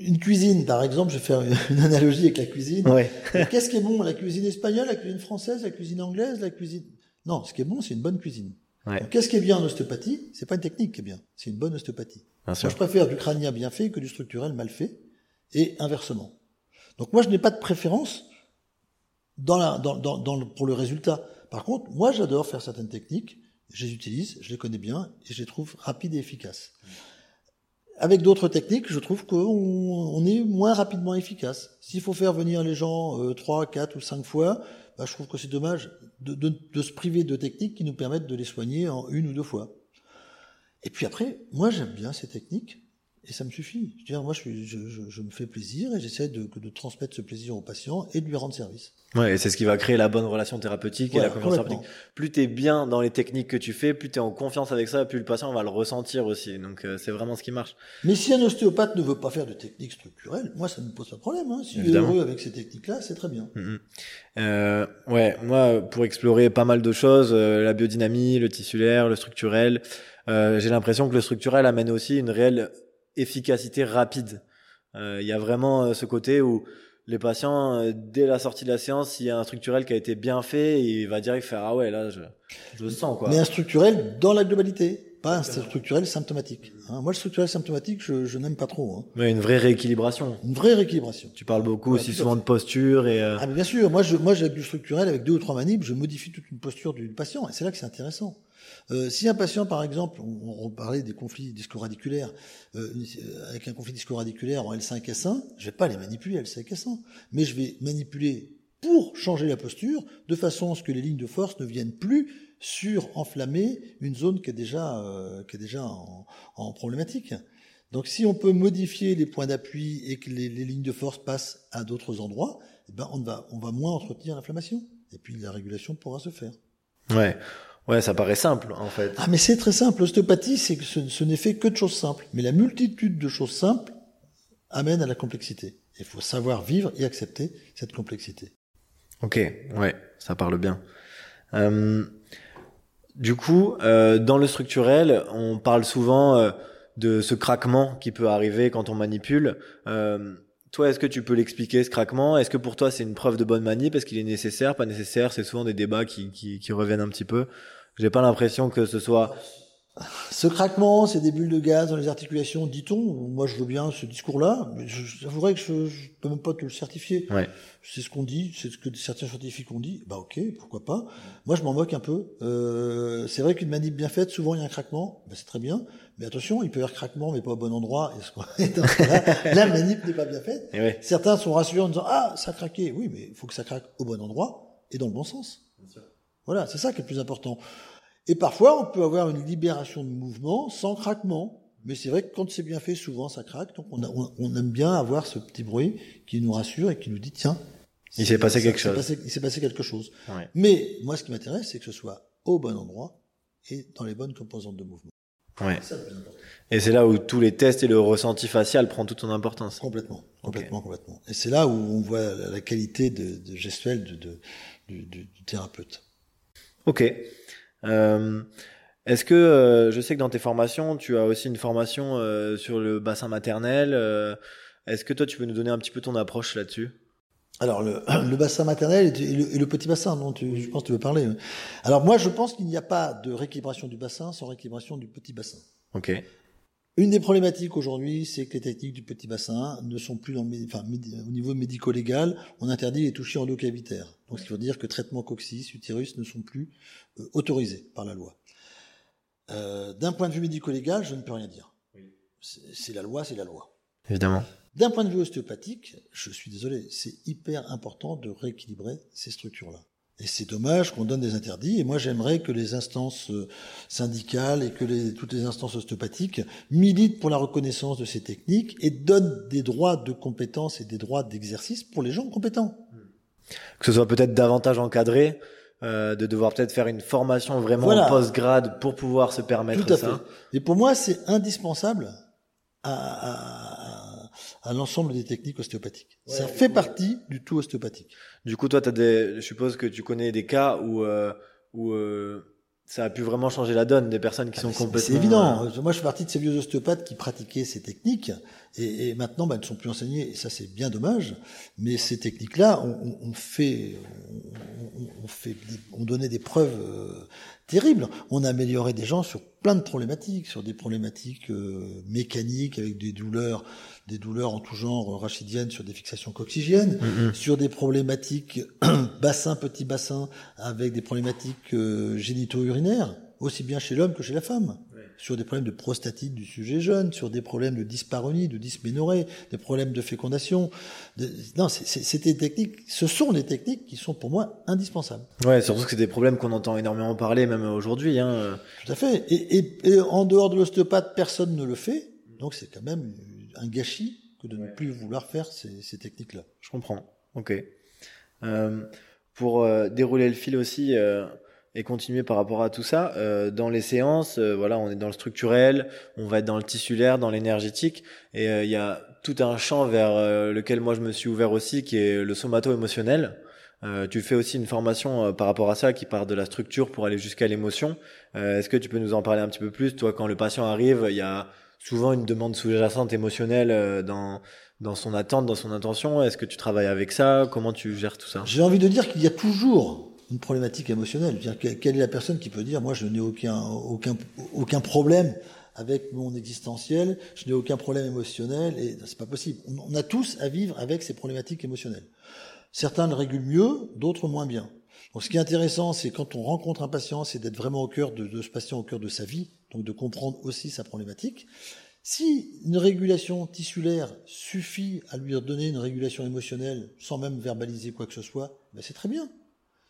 une cuisine, par exemple, je vais faire une analogie avec la cuisine. Ouais. Qu'est-ce qui est bon? La cuisine espagnole, la cuisine française, la cuisine anglaise, la cuisine... Non, ce qui est bon, c'est une bonne cuisine. Ouais. Qu'est-ce qui est bien en ostéopathie? C'est pas une technique qui est bien, c'est une bonne ostéopathie. Bien moi, je préfère du crânien bien fait que du structurel mal fait, et inversement. Donc moi, je n'ai pas de préférence dans la, dans, dans, dans pour le résultat. Par contre, moi, j'adore faire certaines techniques, je les utilise, je les connais bien, et je les trouve rapides et efficaces. Avec d'autres techniques, je trouve qu'on on est moins rapidement efficace. S'il faut faire venir les gens euh, 3, 4 ou 5 fois, bah, je trouve que c'est dommage de, se priver de techniques qui nous permettent de les soigner en une ou deux fois. Et puis après, moi j'aime bien ces techniques et ça me suffit. Je veux dire, moi je, je, je, me fais plaisir et j'essaie de, de, transmettre ce plaisir au patient et de lui rendre service. Ouais, et c'est ce qui va créer la bonne relation thérapeutique et la confiance thérapeutique. Plus tu es bien dans les techniques que tu fais, plus tu es en confiance avec ça, plus le patient va le ressentir aussi. Donc euh, c'est vraiment ce qui marche. Mais si un ostéopathe ne veut pas faire de techniques structurelles, moi ça ne me pose pas de problème. Hein. S'il est heureux avec ces techniques-là, c'est très bien. Euh, ouais, moi pour explorer pas mal de choses, euh, la biodynamie, le tissulaire, le structurel, euh, j'ai l'impression que le structurel amène aussi une réelle efficacité rapide. Euh, il y a vraiment ce côté où les patients, euh, dès la sortie de la séance, s'il y a un structurel qui a été bien fait, il va direct faire ah ouais là je, je le sens quoi. Mais un structurel dans la globalité, pas un structurel symptomatique. Hein. moi le structurel symptomatique je, je n'aime pas trop. Hein. Mais une vraie rééquilibration. Une vraie rééquilibration. Tu parles beaucoup aussi souvent de posture et. Euh... Ah mais bien sûr, moi je moi j'ai du structurel avec deux ou trois manips, je modifie toute une posture du patient et c'est là que c'est intéressant. Euh, si un patient, par exemple, on, on parlait des conflits disco-radiculaires, euh, avec un conflit disco-radiculaire en L5-S1, je vais pas les manipuler L5-S1, mais je vais manipuler pour changer la posture, de façon à ce que les lignes de force ne viennent plus sur enflammer une zone qui est déjà, euh, qui est déjà en, en, problématique. Donc si on peut modifier les points d'appui et que les, les, lignes de force passent à d'autres endroits, eh ben on va, on va moins entretenir l'inflammation. Et puis la régulation pourra se faire. Ouais. Ouais, ça paraît simple en fait. Ah mais c'est très simple. L'ostéopathie, c'est que ce, ce n'est fait que de choses simples. Mais la multitude de choses simples amène à la complexité. Il faut savoir vivre et accepter cette complexité. Ok, ouais, ça parle bien. Euh, du coup, euh, dans le structurel, on parle souvent euh, de ce craquement qui peut arriver quand on manipule. Toi, est-ce que tu peux l'expliquer ce craquement? Est-ce que pour toi c'est une preuve de bonne manip Est-ce qu'il est nécessaire, pas nécessaire C'est souvent des débats qui, qui, qui reviennent un petit peu. J'ai pas l'impression que ce soit ce craquement, ces des bulles de gaz dans les articulations, dit-on, moi je veux bien ce discours-là, mais j'avouerais que je, je peux même pas te le certifier. Ouais. C'est ce qu'on dit, c'est ce que certains scientifiques ont dit. Bah ok, pourquoi pas. Moi je m'en moque un peu. Euh, c'est vrai qu'une manip bien faite, souvent il y a un craquement, bah, c'est très bien, mais attention, il peut y avoir craquement, mais pas au bon endroit. Et là, la manip n'est pas bien faite. Ouais. Certains sont rassurés en disant ah ça a craqué. Oui, mais il faut que ça craque au bon endroit et dans le bon sens. Voilà, c'est ça qui est le plus important. Et parfois, on peut avoir une libération de mouvement sans craquement. Mais c'est vrai que quand c'est bien fait, souvent ça craque. Donc on, a, on, aime bien avoir ce petit bruit qui nous rassure et qui nous dit tiens, il s'est passé quelque chose. Passé, il s'est passé quelque chose. Ouais. Mais moi, ce qui m'intéresse, c'est que ce soit au bon endroit et dans les bonnes composantes de mouvement. Ouais. et c'est là où tous les tests et le ressenti facial prend toute son importance. Complètement, complètement, okay. complètement. Et c'est là où on voit la qualité de, de gestuelle de, de, du, du thérapeute. Ok. Euh, Est-ce que euh, je sais que dans tes formations, tu as aussi une formation euh, sur le bassin maternel. Est-ce que toi, tu peux nous donner un petit peu ton approche là-dessus? Alors le, le, bassin maternel et le, et le petit bassin dont tu, je pense que tu veux parler. Alors moi je pense qu'il n'y a pas de rééquilibration du bassin sans rééquilibration du petit bassin. Ok. Une des problématiques aujourd'hui, c'est que les techniques du petit bassin ne sont plus dans, enfin, au niveau médico-légal, on interdit les touchés endocavitaires. Donc, ce qui veut dire que traitement coccyx, utérus ne sont plus euh, autorisés par la loi. Euh, D'un point de vue médico-légal, je ne peux rien dire. Oui. C'est la loi, c'est la loi. Évidemment. D'un point de vue ostéopathique, je suis désolé, c'est hyper important de rééquilibrer ces structures-là. Et c'est dommage qu'on donne des interdits. Et moi, j'aimerais que les instances euh, syndicales et que les, toutes les instances ostéopathiques militent pour la reconnaissance de ces techniques et donnent des droits de compétence et des droits d'exercice pour les gens compétents. Que ce soit peut-être davantage encadré, euh, de devoir peut-être faire une formation vraiment voilà. post-grade pour pouvoir se permettre Tout à ça. Fait. Et pour moi, c'est indispensable à, à, à l'ensemble des techniques ostéopathiques. Ouais, ça fait partie du tout ostéopathique. Du coup, toi, as des, je suppose que tu connais des cas où, euh, où euh, ça a pu vraiment changer la donne des personnes qui ah, sont complètement. C'est évident. Moi, je suis partie de ces vieux ostéopathes qui pratiquaient ces techniques et, et maintenant, bah, elles ne sont plus enseignées. Et ça, c'est bien dommage. Mais ces techniques-là, on, on, fait, on, on, fait, on donnait des preuves euh, terribles. On a amélioré des gens sur plein de problématiques, sur des problématiques euh, mécaniques avec des douleurs, des douleurs en tout genre rachidiennes sur des fixations coccygiennes, mm -hmm. sur des problématiques bassin petit bassin avec des problématiques euh, génito-urinaires, aussi bien chez l'homme que chez la femme. Ouais. sur des problèmes de prostatite du sujet jeune, sur des problèmes de dysparonie, de dysménorrhée, des problèmes de fécondation. non, c'est des techniques, ce sont des techniques qui sont pour moi indispensables. Ouais, surtout que c'est des problèmes qu'on entend énormément parler, même aujourd'hui. Hein. Tout à fait. Et, et, et en dehors de l'ostéopathe, personne ne le fait. Donc c'est quand même un gâchis que de ne plus vouloir faire ces, ces techniques-là. Je comprends. Ok. Euh, pour euh, dérouler le fil aussi euh, et continuer par rapport à tout ça, euh, dans les séances, voilà, on est dans le structurel, on va être dans le tissulaire, dans l'énergétique, et il y a tout un champ vers lequel moi je me suis ouvert aussi, qui est le somato-émotionnel. tu fais aussi une formation par rapport à ça qui part de la structure pour aller jusqu'à l'émotion. Est-ce que tu peux nous en parler un petit peu plus? Toi, quand le patient arrive, il y a souvent une demande sous-jacente émotionnelle dans dans son attente, dans son intention Est-ce que tu travailles avec ça? Comment tu gères tout ça? J'ai envie de dire qu'il y a toujours une problématique émotionnelle. Dire, quelle est la personne qui peut dire moi je n'ai aucun aucun aucun problème avec mon existentiel, je n'ai aucun problème émotionnel et c'est pas possible. On a tous à vivre avec ces problématiques émotionnelles. Certains le régulent mieux, d'autres moins bien. Donc, ce qui est intéressant, c'est quand on rencontre un patient, c'est d'être vraiment au cœur de, de, ce patient, au cœur de sa vie, donc de comprendre aussi sa problématique. Si une régulation tissulaire suffit à lui donner une régulation émotionnelle sans même verbaliser quoi que ce soit, ben c'est très bien.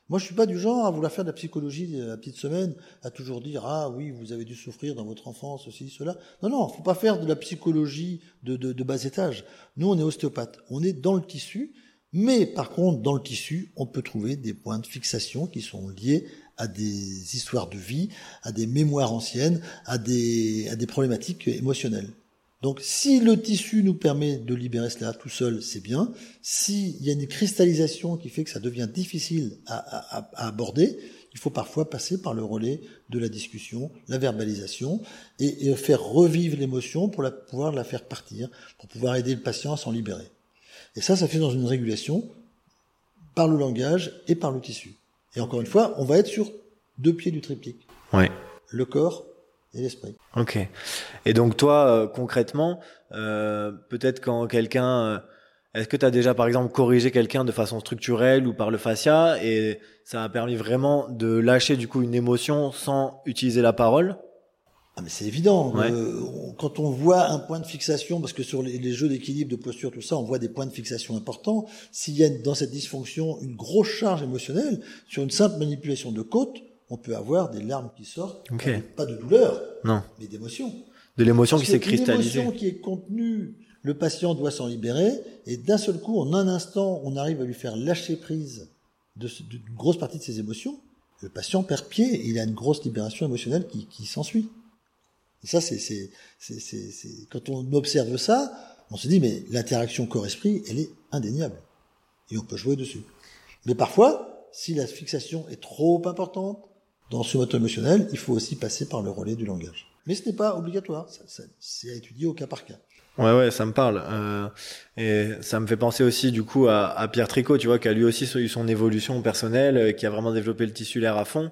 Moi, je suis pas du genre à vouloir faire de la psychologie la petite semaine, à toujours dire ah oui, vous avez dû souffrir dans votre enfance, ceci, cela. Non, non, faut pas faire de la psychologie de, de, de bas étage. Nous, on est ostéopathe, on est dans le tissu, mais par contre, dans le tissu, on peut trouver des points de fixation qui sont liés à des histoires de vie, à des mémoires anciennes, à des, à des problématiques émotionnelles. Donc si le tissu nous permet de libérer cela tout seul, c'est bien. S'il y a une cristallisation qui fait que ça devient difficile à, à, à, aborder, il faut parfois passer par le relais de la discussion, la verbalisation, et, et faire revivre l'émotion pour la, pouvoir la faire partir, pour pouvoir aider le patient à s'en libérer. Et ça, ça fait dans une régulation par le langage et par le tissu. Et encore une fois, on va être sur deux pieds du triptyque. Ouais. Le corps et l'esprit. Ok. Et donc toi, euh, concrètement, euh, peut-être quand quelqu'un... Euh, est-ce que tu as déjà, par exemple, corrigé quelqu'un de façon structurelle ou par le fascia et ça a permis vraiment de lâcher du coup une émotion sans utiliser la parole? Ah mais c'est évident. Euh, quand on voit un point de fixation, parce que sur les, les jeux d'équilibre, de posture, tout ça, on voit des points de fixation importants. S'il y a dans cette dysfonction une grosse charge émotionnelle, sur une simple manipulation de côte, on peut avoir des larmes qui sortent, pas de douleur, non. mais d'émotion. De l'émotion qui s'est cristallisée. L'émotion qui est contenue, le patient doit s'en libérer, et d'un seul coup, en un instant, on arrive à lui faire lâcher prise d'une grosse partie de ses émotions. Le patient perd pied et il a une grosse libération émotionnelle qui, qui s'ensuit. Et ça, c'est, quand on observe ça, on se dit, mais l'interaction corps-esprit, elle est indéniable. Et on peut jouer dessus. Mais parfois, si la fixation est trop importante, dans ce moto émotionnel, il faut aussi passer par le relais du langage. Mais ce n'est pas obligatoire, c'est à étudier au cas par cas. Ouais, ouais, ça me parle. Euh, et ça me fait penser aussi, du coup, à, à Pierre Tricot, tu vois, qui a lui aussi eu son évolution personnelle, euh, qui a vraiment développé le tissulaire à fond,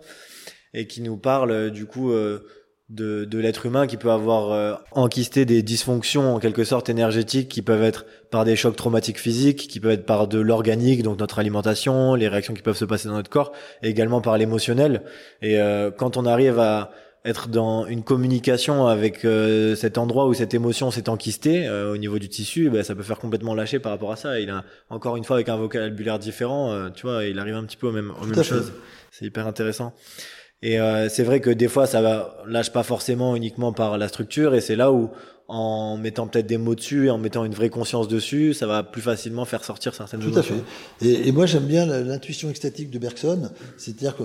et qui nous parle, euh, du coup, euh, de, de l'être humain qui peut avoir euh, enquisté des dysfonctions en quelque sorte énergétiques qui peuvent être par des chocs traumatiques physiques, qui peuvent être par de l'organique, donc notre alimentation, les réactions qui peuvent se passer dans notre corps, et également par l'émotionnel. Et euh, quand on arrive à être dans une communication avec euh, cet endroit où cette émotion s'est enquistée au niveau du tissu, ben, ça peut faire complètement lâcher par rapport à ça. Il a encore une fois avec un vocabulaire différent, tu vois, il arrive un petit peu au même, aux mêmes choses. C'est hyper intéressant. Et euh, c'est vrai que des fois, ça va lâche pas forcément uniquement par la structure, et c'est là où, en mettant peut-être des mots dessus et en mettant une vraie conscience dessus, ça va plus facilement faire sortir certaines Tout émotions. à fait. Et, et moi, j'aime bien l'intuition extatique de Bergson, c'est-à-dire que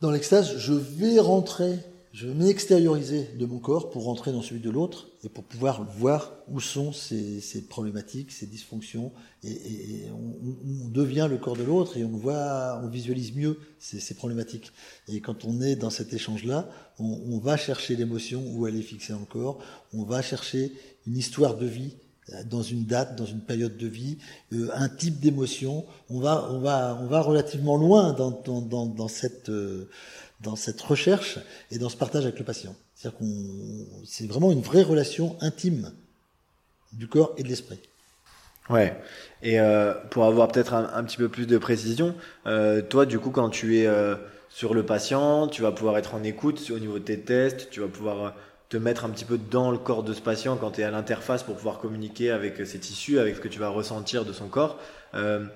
dans l'extase, je vais rentrer je vais m'extérioriser de mon corps pour rentrer dans celui de l'autre et pour pouvoir voir où sont ces, problématiques, ces dysfonctions. Et, on, devient le corps de l'autre et on voit, on visualise mieux ces, problématiques. Et quand on est dans cet échange-là, on, va chercher l'émotion où elle est fixée corps. On va chercher une histoire de vie dans une date, dans une période de vie, euh, un type d'émotion. On va, on va, on va relativement loin dans, dans, dans, dans cette euh, dans cette recherche et dans ce partage avec le patient. C'est-à-dire qu'on, c'est vraiment une vraie relation intime du corps et de l'esprit. Ouais. Et euh, pour avoir peut-être un, petit peu plus de précision, euh, toi, du coup, quand tu es euh, sur le patient, tu vas pouvoir être en écoute au niveau de tes tests, tu vas pouvoir te mettre un petit peu dans le corps de ce patient quand tu es à l'interface pour pouvoir communiquer avec ses tissus, avec ce que tu vas ressentir de son corps. Euh,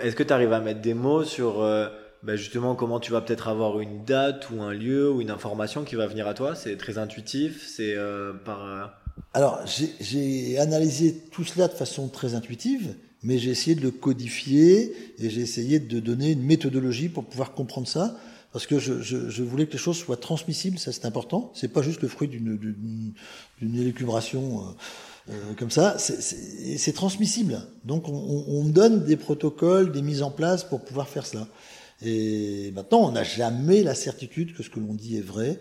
est-ce que tu arrives à mettre des mots sur euh, bah, justement comment tu vas peut-être avoir une date ou un lieu ou une information qui va venir à toi? C'est très intuitif, c'est euh, par... Alors j'ai analysé tout cela de façon très intuitive, mais j'ai essayé de le codifier et j'ai essayé de donner une méthodologie pour pouvoir comprendre ça parce que je, je, je, voulais que les choses soient transmissibles, ça c'est important. C'est pas juste le fruit d'une élucubration euh, euh, comme ça, c'est transmissible. Donc on, on, donne des protocoles, des mises en place pour pouvoir faire cela. Et maintenant, on n'a jamais la certitude que ce que l'on dit est vrai,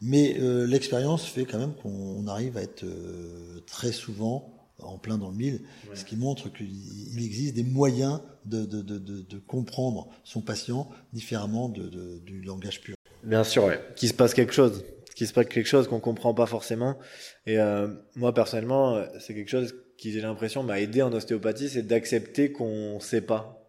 mais euh, l'expérience fait quand même qu'on arrive à être euh, très souvent en plein dans le mille, ce qui montre qu'il existe des moyens de, de, de, de, comprendre son patient différemment du langage pur. Bien sûr, ouais. Qu'il se passe quelque chose, qu'il se passe quelque chose qu'on comprend pas forcément. Et euh, moi personnellement, c'est quelque chose qui j'ai l'impression m'a aidé en ostéopathie, c'est d'accepter qu'on sait pas,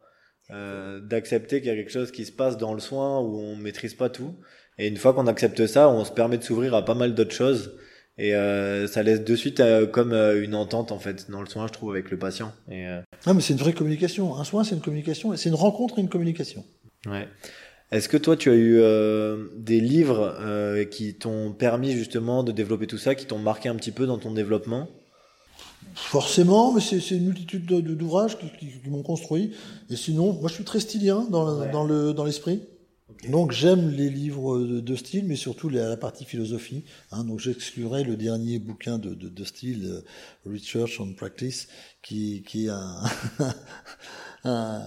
euh, d'accepter qu'il y a quelque chose qui se passe dans le soin où on maîtrise pas tout. Et une fois qu'on accepte ça, on se permet de s'ouvrir à pas mal d'autres choses. Et euh, ça laisse de suite euh, comme euh, une entente en fait dans le soin je trouve avec le patient. Et ah mais c'est une vraie communication. Un soin c'est une communication. C'est une rencontre et une communication. Ouais. Est-ce que toi tu as eu des livres qui t'ont permis justement de développer tout ça qui t'ont marqué un petit peu dans ton développement? Forcément, mais c'est une multitude d'ouvrages qui, qui, qui m'ont construit. Et sinon, moi je suis très stylien dans, dans le dans l'esprit. Donc j'aime les livres de, style, mais surtout la, partie philosophie. Hein, donc j'exclurai le dernier bouquin de, de, de style, euh, Research on Practice, qui, qui est un, un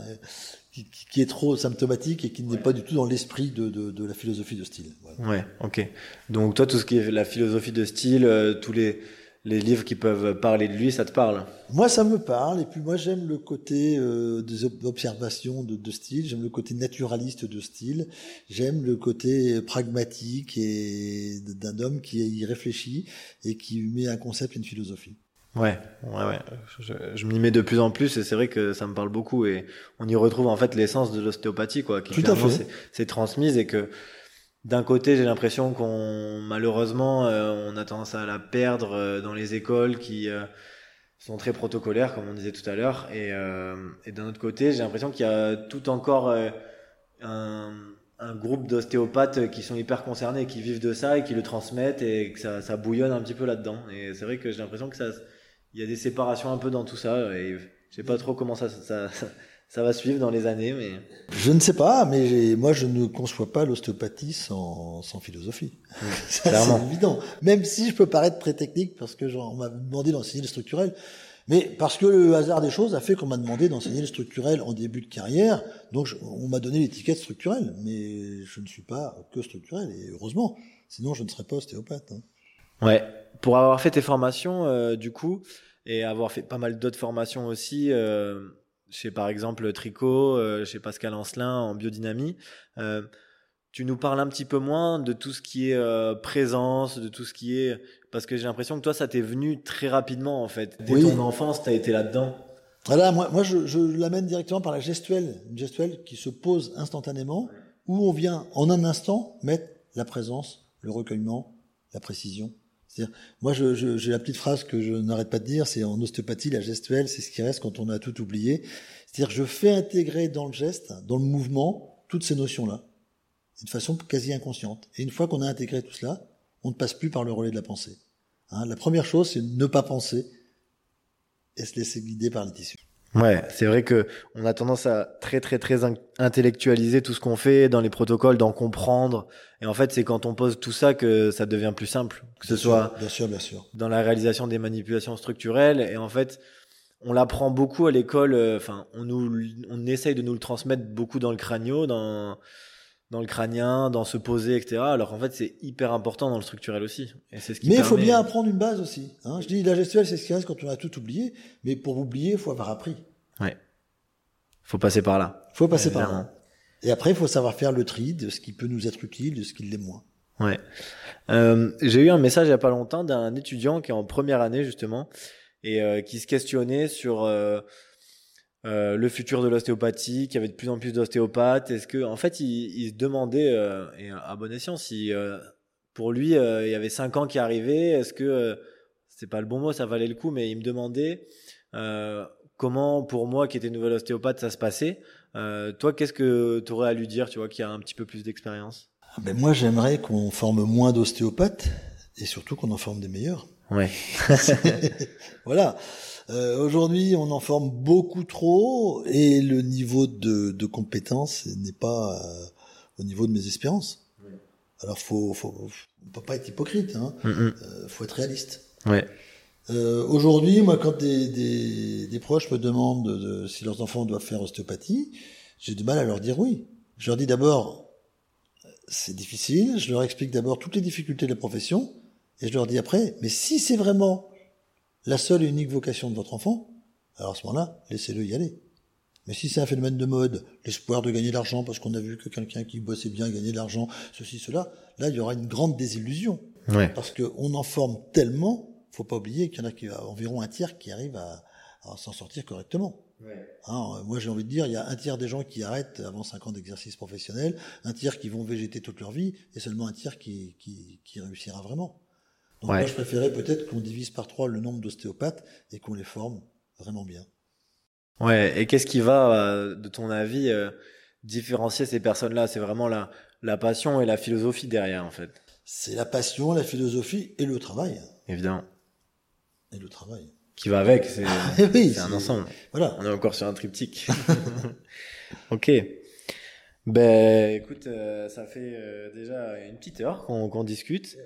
qui, qui, est trop symptomatique et qui n'est pas du tout dans l'esprit de, de, de, la philosophie de style. Voilà. Ouais, ok. Donc toi, tout ce qui est la philosophie de style, euh, tous les les livres qui peuvent parler de lui, ça te parle? Moi, ça me parle. Et puis moi, j'aime le côté euh, des observations de, de style. J'aime le côté naturaliste de style. J'aime le côté pragmatique et d'un homme qui y réfléchit et qui met un concept et une philosophie. Ouais, ouais, ouais. Je, je m'y mets de plus en plus et c'est vrai que ça me parle beaucoup et on y retrouve en fait l'essence de l'ostéopathie, quoi. Qui Tout à fait. C'est transmise et que d'un côté, j'ai l'impression qu'on malheureusement euh, on a tendance à la perdre euh, dans les écoles qui euh, sont très protocolaires, comme on disait tout à l'heure, et, et d'un autre côté, j'ai l'impression qu'il y a tout encore un, un, groupe d'ostéopathes qui sont hyper concernés, qui vivent de ça et qui le transmettent et que ça, ça bouillonne un petit peu là-dedans. Et c'est vrai que j'ai l'impression que ça, il y a des séparations un peu dans tout ça, et je sais pas trop comment ça, ça, ça ça va suivre dans les années, mais. Je ne sais pas, mais moi je ne conçois pas l'ostéopathie sans, sans philosophie. c'est évident. Même si je peux paraître très technique parce que genre, on m'a demandé d'enseigner le structurel. Mais parce que le hasard des choses a fait qu'on m'a demandé d'enseigner le structurel en début de carrière, donc on m'a donné l'étiquette structurelle. Mais je ne suis pas que structurel, et heureusement. Sinon, je ne serais pas ostéopathe. Hein. Ouais. Pour avoir fait tes formations, euh, du coup, et avoir fait pas mal d'autres formations aussi, euh, chez par exemple Tricot, euh, chez Pascal Ancelin en biodynamie. Euh, tu nous parles un petit peu moins de tout ce qui est euh, présence, de tout ce qui est parce que j'ai l'impression que toi ça t'est venu très rapidement en fait. Dès ton enfance, tu as été là-dedans. Voilà, moi, moi je, je l'amène directement par la gestuelle, une gestuelle qui se pose instantanément, où on vient en un instant mettre la présence, le recueillement, la précision. C'est-à-dire, moi, j'ai je, la petite phrase que je n'arrête pas de dire, c'est en ostéopathie, la gestuelle, c'est ce qui reste quand on a tout oublié. C'est-à-dire, je fais intégrer dans le geste, dans le mouvement, toutes ces notions-là, de façon quasi inconsciente. Et une fois qu'on a intégré tout cela, on ne passe plus par le relais de la pensée. Hein, la première chose, c'est ne pas penser et se laisser guider par les tissus. Ouais, c'est vrai que on a tendance à très très très intellectualiser tout ce qu'on fait dans les protocoles, d'en comprendre. Et en fait, c'est quand on pose tout ça que ça devient plus simple, que ce soit bien sûr, bien sûr. dans la réalisation des manipulations structurelles. Et en fait, on l'apprend beaucoup à l'école. Euh, enfin, on nous, on essaye de nous le transmettre beaucoup dans le crânio, dans dans le crânien, dans se poser, etc. Alors en fait, c'est hyper important dans le structurel aussi. Et c'est ce qui mais il faut bien apprendre une base aussi. Hein. Je dis la gestuelle, c'est ce qui reste quand on a tout oublié. Mais pour oublier, il faut avoir appris. Ouais. Faut passer par là. Faut passer par là. Et après, il faut savoir faire le tri de ce qui peut nous être utile, de ce qui l'est moins. Ouais. Euh, J'ai eu un message il y a pas longtemps d'un étudiant qui est en première année justement et euh, qui se questionnait sur euh, euh, le futur de l'ostéopathie, qu'il y avait de plus en plus d'ostéopathes. Est-ce que, en fait, il, il se demandait, euh, et à bon escient, si pour lui, euh, il y avait 5 ans qui arrivaient. Est-ce que, euh, c'est pas le bon mot, ça valait le coup, mais il me demandait euh, comment, pour moi qui étais nouvel ostéopathe, ça se passait. toi, qu'est-ce que tu aurais à lui dire, tu vois, qui a un petit peu plus d'expérience? Ah ben Moi, j'aimerais qu'on forme moins d'ostéopathes et surtout qu'on en forme des meilleurs. Ouais. voilà. Euh, Aujourd'hui, on en forme beaucoup trop et le niveau de, de compétence n'est pas euh, au niveau de mes espérances. Alors, faut, faut, on peut pas être hypocrite. Hein. Euh, faut être réaliste. Ouais. Euh, Aujourd'hui, moi, quand des, des, des, proches me demandent de, si leurs enfants doivent faire ostéopathie, j'ai du mal à leur dire oui. Je leur dis d'abord, c'est difficile. Je leur explique d'abord toutes les difficultés de la profession, et je leur dis après, mais si c'est vraiment la seule et unique vocation de votre enfant, alors à ce moment-là, laissez-le y aller. Mais si c'est un phénomène de mode, l'espoir de gagner de l'argent parce qu'on a vu que quelqu'un qui bossait bien gagnait de l'argent, ceci, cela, là, il y aura une grande désillusion. Ouais. Parce qu'on en forme tellement, faut pas oublier qu'il y en a qui, environ un tiers qui arrivent à, s'en sortir correctement. Ouais. Hein, moi, j'ai envie de dire, il y a un tiers des gens qui arrêtent avant 5 ans d'exercice professionnel, un tiers qui vont végéter toute leur vie, et seulement un tiers qui, qui, qui réussira vraiment. Donc moi, je préférais peut-être qu'on divise par trois le nombre d'ostéopathes et qu'on les forme vraiment bien. Ouais, et qu'est-ce qui va, euh, de ton avis, euh, différencier ces personnes-là? C'est vraiment la, la passion et la philosophie derrière, en fait. C'est la passion, la philosophie et le travail. Évidemment. Et le travail. Qui va avec, c'est ah, oui, un ensemble. Voilà. On est encore sur un triptyque. ok. Ben, écoute, euh, ça fait euh, déjà une petite heure qu'on discute.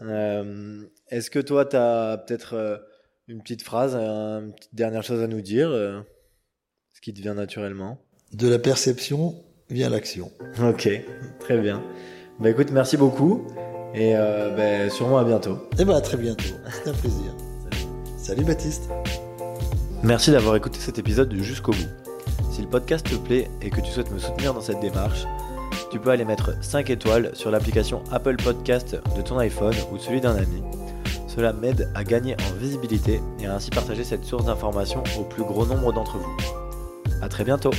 Euh, est-ce que toi, tu as peut-être une petite phrase, une petite dernière chose à nous dire Ce qui te vient naturellement? De la perception vient l'action. Ok, très bien. Ben, écoute, merci beaucoup. Et ben, sûrement à bientôt. Et eh ben, à très bientôt. C'était un plaisir. Salut Baptiste. Merci d'avoir écouté cet épisode jusqu'au bout. Si le podcast te plaît et que tu souhaites me soutenir dans cette démarche, tu peux aller mettre 5 étoiles sur l'application Apple Podcast de ton iPhone ou celui d'un ami. Cela m'aide à gagner en visibilité et à ainsi partager cette source d'information au plus gros nombre d'entre vous. A très bientôt